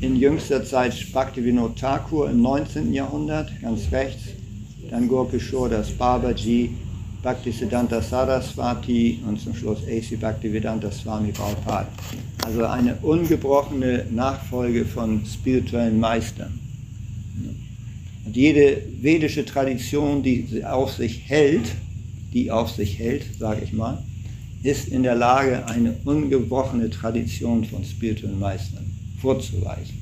S1: in jüngster Zeit Bhaktivinoda Thakur im 19. Jahrhundert, ganz rechts. Dann Gopishore das Babaji, Bhaktisiddhanta Saraswati und zum Schluss A.C. Bhaktivedanta Swami Prabhupada. Also eine ungebrochene Nachfolge von spirituellen Meistern. Und jede vedische Tradition, die auf sich hält, die auf sich hält, sage ich mal, ist in der Lage, eine ungebrochene Tradition von spirituellen Meistern vorzuweisen.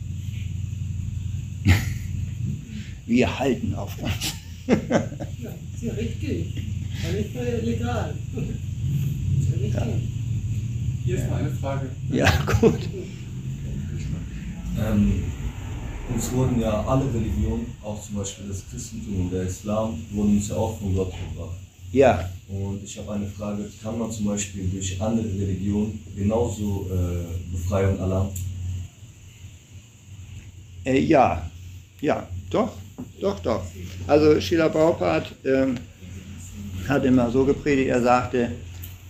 S1: Wir halten auf uns.
S4: Ja, ist ja richtig. War nicht legal. Ist ja richtig.
S2: Hier ist mal eine Frage.
S1: Ja, gut.
S5: Ähm, uns wurden ja alle Religionen, auch zum Beispiel das Christentum und der Islam, wurden uns ja auch von Gott gebracht.
S1: Ja,
S5: Und ich habe eine Frage, kann man zum Beispiel durch andere Religionen genauso äh, Befreiung erlangen?
S1: äh, ja, ja, doch, doch, doch. Also Srila Prabhupada ähm, hat immer so gepredigt, er sagte,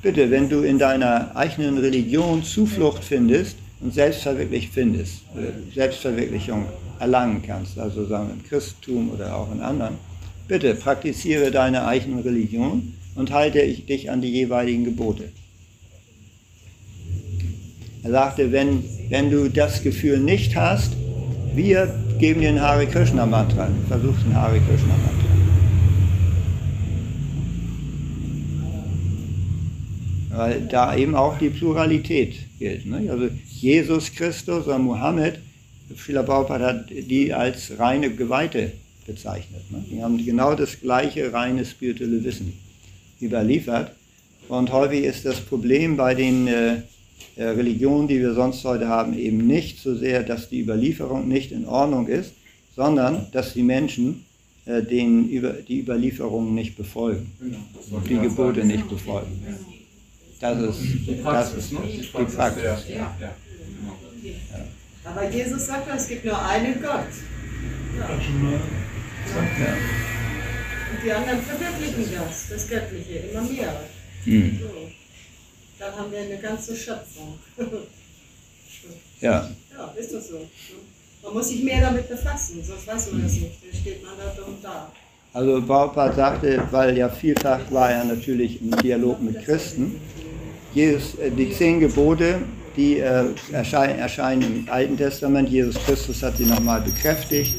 S1: bitte, wenn du in deiner eigenen Religion Zuflucht findest und Selbstverwirklichung findest, äh, Selbstverwirklichung erlangen kannst, also sagen wir im Christentum oder auch in anderen, bitte praktiziere deine eigene Religion und halte dich an die jeweiligen Gebote. Er sagte, wenn, wenn du das Gefühl nicht hast, wir geben dir ein Hare Krishna Mantra, versuch ein Hare Krishna Mantra. Weil da eben auch die Pluralität gilt. Ne? Also Jesus Christus oder Mohammed, Srila Prabhupada hat die als reine Geweihte bezeichnet. Ne? Die haben genau das gleiche reine spirituelle Wissen überliefert. Und häufig ist das Problem bei den äh, äh, Religionen, die wir sonst heute haben, eben nicht so sehr, dass die Überlieferung nicht in Ordnung ist, sondern dass die Menschen äh, den, über, die Überlieferungen nicht befolgen,
S2: Genau. das
S1: die Gebote
S2: sagen.
S1: nicht befolgen. Das ist,
S2: Die
S1: das
S2: Praxis,
S1: ist
S2: ne?
S1: die
S2: Die Praxis,
S1: Praxis.
S2: der, ja, ja.
S4: Aber Jesus sagt, es gibt nur einen Gott. Und die anderen verwirklichen das, das Göttliche, immer mehr.
S1: Hm.
S4: So. Dann haben wir eine ganze Schöpfung.
S1: ja.
S4: ja, ist das so. Man muss sich mehr damit befassen, sonst weiß man das nicht. Dann steht man da dumm da.
S1: Also Baupart sagte, weil ja vielfach war er natürlich im Dialog mit Christen, Jesus, äh, die zehn Gebote, die äh, erscheinen, erscheinen im Alten Testament, Jesus Christus hat sie nochmal bekräftigt,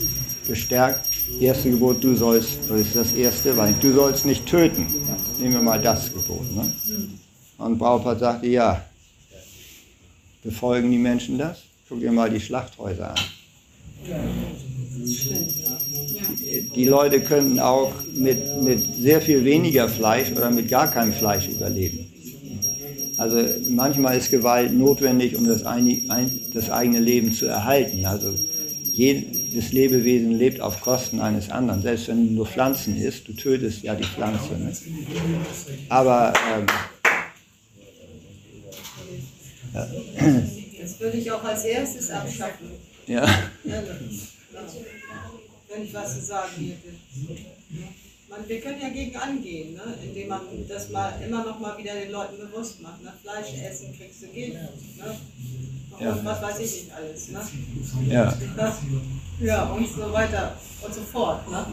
S1: bestärkt. Erste Gebot, du sollst, das ist das erste, weil du sollst nicht töten. Ja, nehmen wir mal das Gebot. Ne? Und Baupart sagte, ja, befolgen die Menschen das? Guck dir mal die Schlachthäuser an. Die Leute könnten auch mit, mit sehr viel weniger Fleisch oder mit gar keinem Fleisch überleben. Also manchmal ist Gewalt notwendig, um das, eine, ein, das eigene Leben zu erhalten. Also jedes Lebewesen lebt auf Kosten eines anderen. Selbst wenn du nur Pflanzen isst, du tötest ja die Pflanze. Ne? Aber ähm,
S4: Das würde ich auch als erstes abschaffen.
S1: ja.
S4: Ja. Wenn ich was zu sagen hätte. Man, wir können ja gegen angehen, ne? indem man das mal immer noch mal wieder den Leuten bewusst macht. Ne? Fleisch essen kriegst du Gift. Ne? Und
S1: Ja.
S4: was weiß ich nicht alles. Ne?
S1: ja.
S4: Ja, und so weiter und so fort. Ne?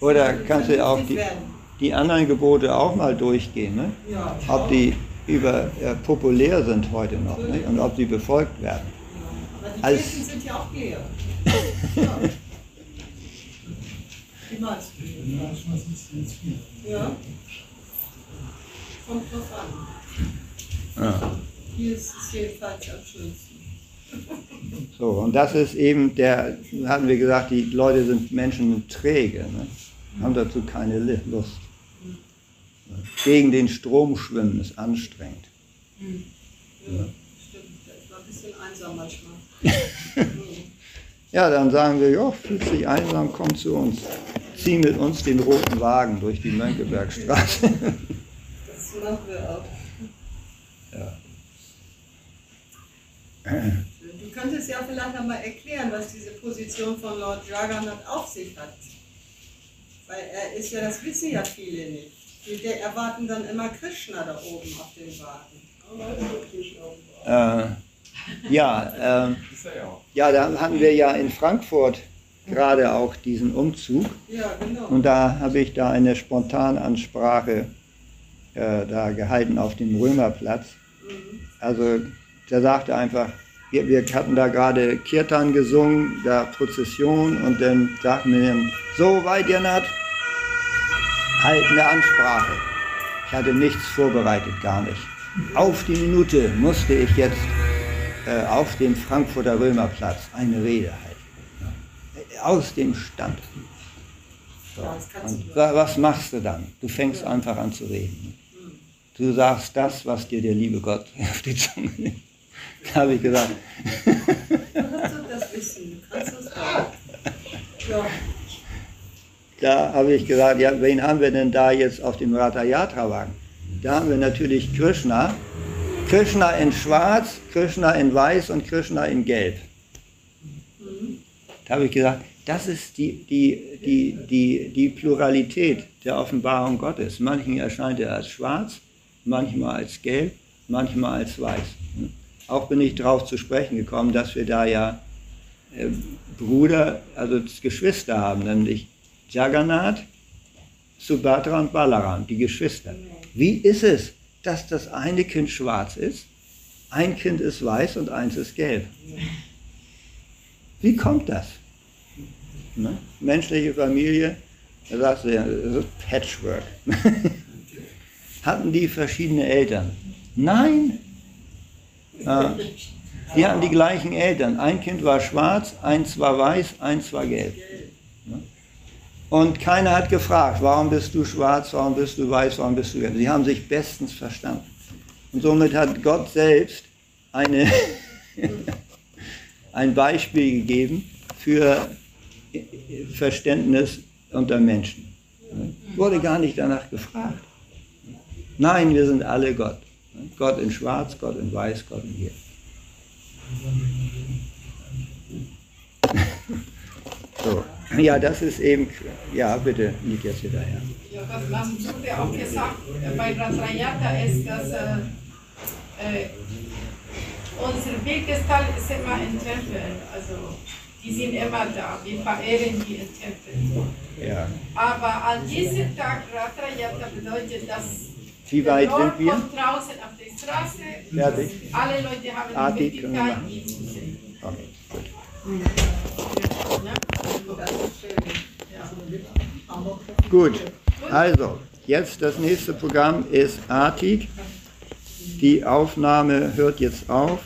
S1: Oder kannst du auch die, die anderen Gebote auch mal durchgehen. Ne?
S4: Ja.
S1: ob die über, äh, populär sind heute noch nicht? und ob sie befolgt werden.
S4: Aber die Kirchen sind ja auch leer. Ja. Die meisten. Ja. Kommt drauf an.
S1: Ja.
S4: Hier ist es jedenfalls am schönsten.
S1: So, und das ist eben der, hatten wir gesagt, die Leute sind Menschen träge, ne? haben dazu keine Lust. Gegen den Strom schwimmen ist anstrengend.
S4: Ja, stimmt. Das war ein bisschen einsam manchmal.
S1: Ja, dann sagen wir, ja, fühlt sich einsam, komm zu uns. Zieh mit uns den roten Wagen durch die Mönckebergstraße.
S4: Das machen wir auch.
S1: Ja.
S4: Du könntest ja vielleicht noch mal erklären, was diese Position von Lord Jagannath auf sich hat. Weil er ist ja, das wissen ja viele nicht. Die die erwarten dann immer Krishna da oben auf dem Wagen.
S1: Äh, ja,
S2: auch.
S1: ja, da hatten wir ja in Frankfurt gerade auch diesen Umzug.
S4: Ja, genau.
S1: Und da habe ich da eine Spontanansprache äh, da gehalten auf dem Römerplatz.
S4: Mhm.
S1: Also der sagte einfach, wir, wir hatten da gerade Kirtan gesungen, da Prozession und dann sagten wir ihm, so weit Janat, halt eine Ansprache. Ich hatte nichts vorbereitet, gar nicht. Auf die Minute musste ich jetzt äh, auf dem Frankfurter Römerplatz eine Rede halten. Ja. Aus dem Stand. So. Und
S4: du.
S1: wa- was machst du dann? Du fängst einfach an zu reden. Du sagst das, was dir der liebe Gott auf die Zunge nimmt. Da habe ich gesagt,
S4: Du kannst doch das wissen. Du kannst das auch. Ja,
S1: da habe ich gesagt, ja, wen haben wir denn da jetzt auf dem Ratha-Yatra-Wagen? Da haben wir natürlich Krishna. Krishna in schwarz, Krishna in weiß und Krishna in gelb. Da habe ich gesagt, das ist die, die, die, die, die Pluralität der Offenbarung Gottes. Manchen erscheint er als schwarz, manchmal als gelb, manchmal als weiß. Auch bin ich darauf zu sprechen gekommen, dass wir da ja äh, Bruder, also Geschwister haben, nämlich Jagannath, Subhadra und Balaram, die Geschwister. Wie ist es, dass das eine Kind schwarz ist, ein Kind ist weiß und eins ist gelb? Wie kommt das? Ne? Menschliche Familie, da sagst du ja, das ist Patchwork. Hatten die verschiedene Eltern? Nein. Ja. Die hatten die gleichen Eltern. Ein Kind war schwarz, eins war weiß, eins war gelb. Ne? Und keiner hat gefragt, warum bist du schwarz, warum bist du weiß, warum bist du gelb. Sie haben sich bestens verstanden. Und somit hat Gott selbst eine, ein Beispiel gegeben für Verständnis unter Menschen. Wurde gar nicht danach gefragt. Nein, wir sind alle Gott. Gott in Schwarz, Gott in Weiß, Gott in Gelb. So. Ja, das ist eben, ja, bitte, liegt jetzt wieder her.
S3: Ja, was man wurde auch gesagt bei Ratrayata ist, dass äh, äh, unser Bildgestalt ist immer im Tempel. Also die sind immer da, wir verehren die im Tempel.
S1: Ja.
S3: Aber an diesem Tag, Ratrayata bedeutet, dass
S1: Wie weit sind wir?
S3: kommt draußen auf die Straße,
S1: Fertig.
S3: alle Leute haben
S1: Ah,
S3: die
S1: wir
S3: Möglichkeit, ihn zu sehen.
S1: Okay, Gut, also, jetzt das nächste Programm ist Artig. Die Aufnahme hört jetzt auf.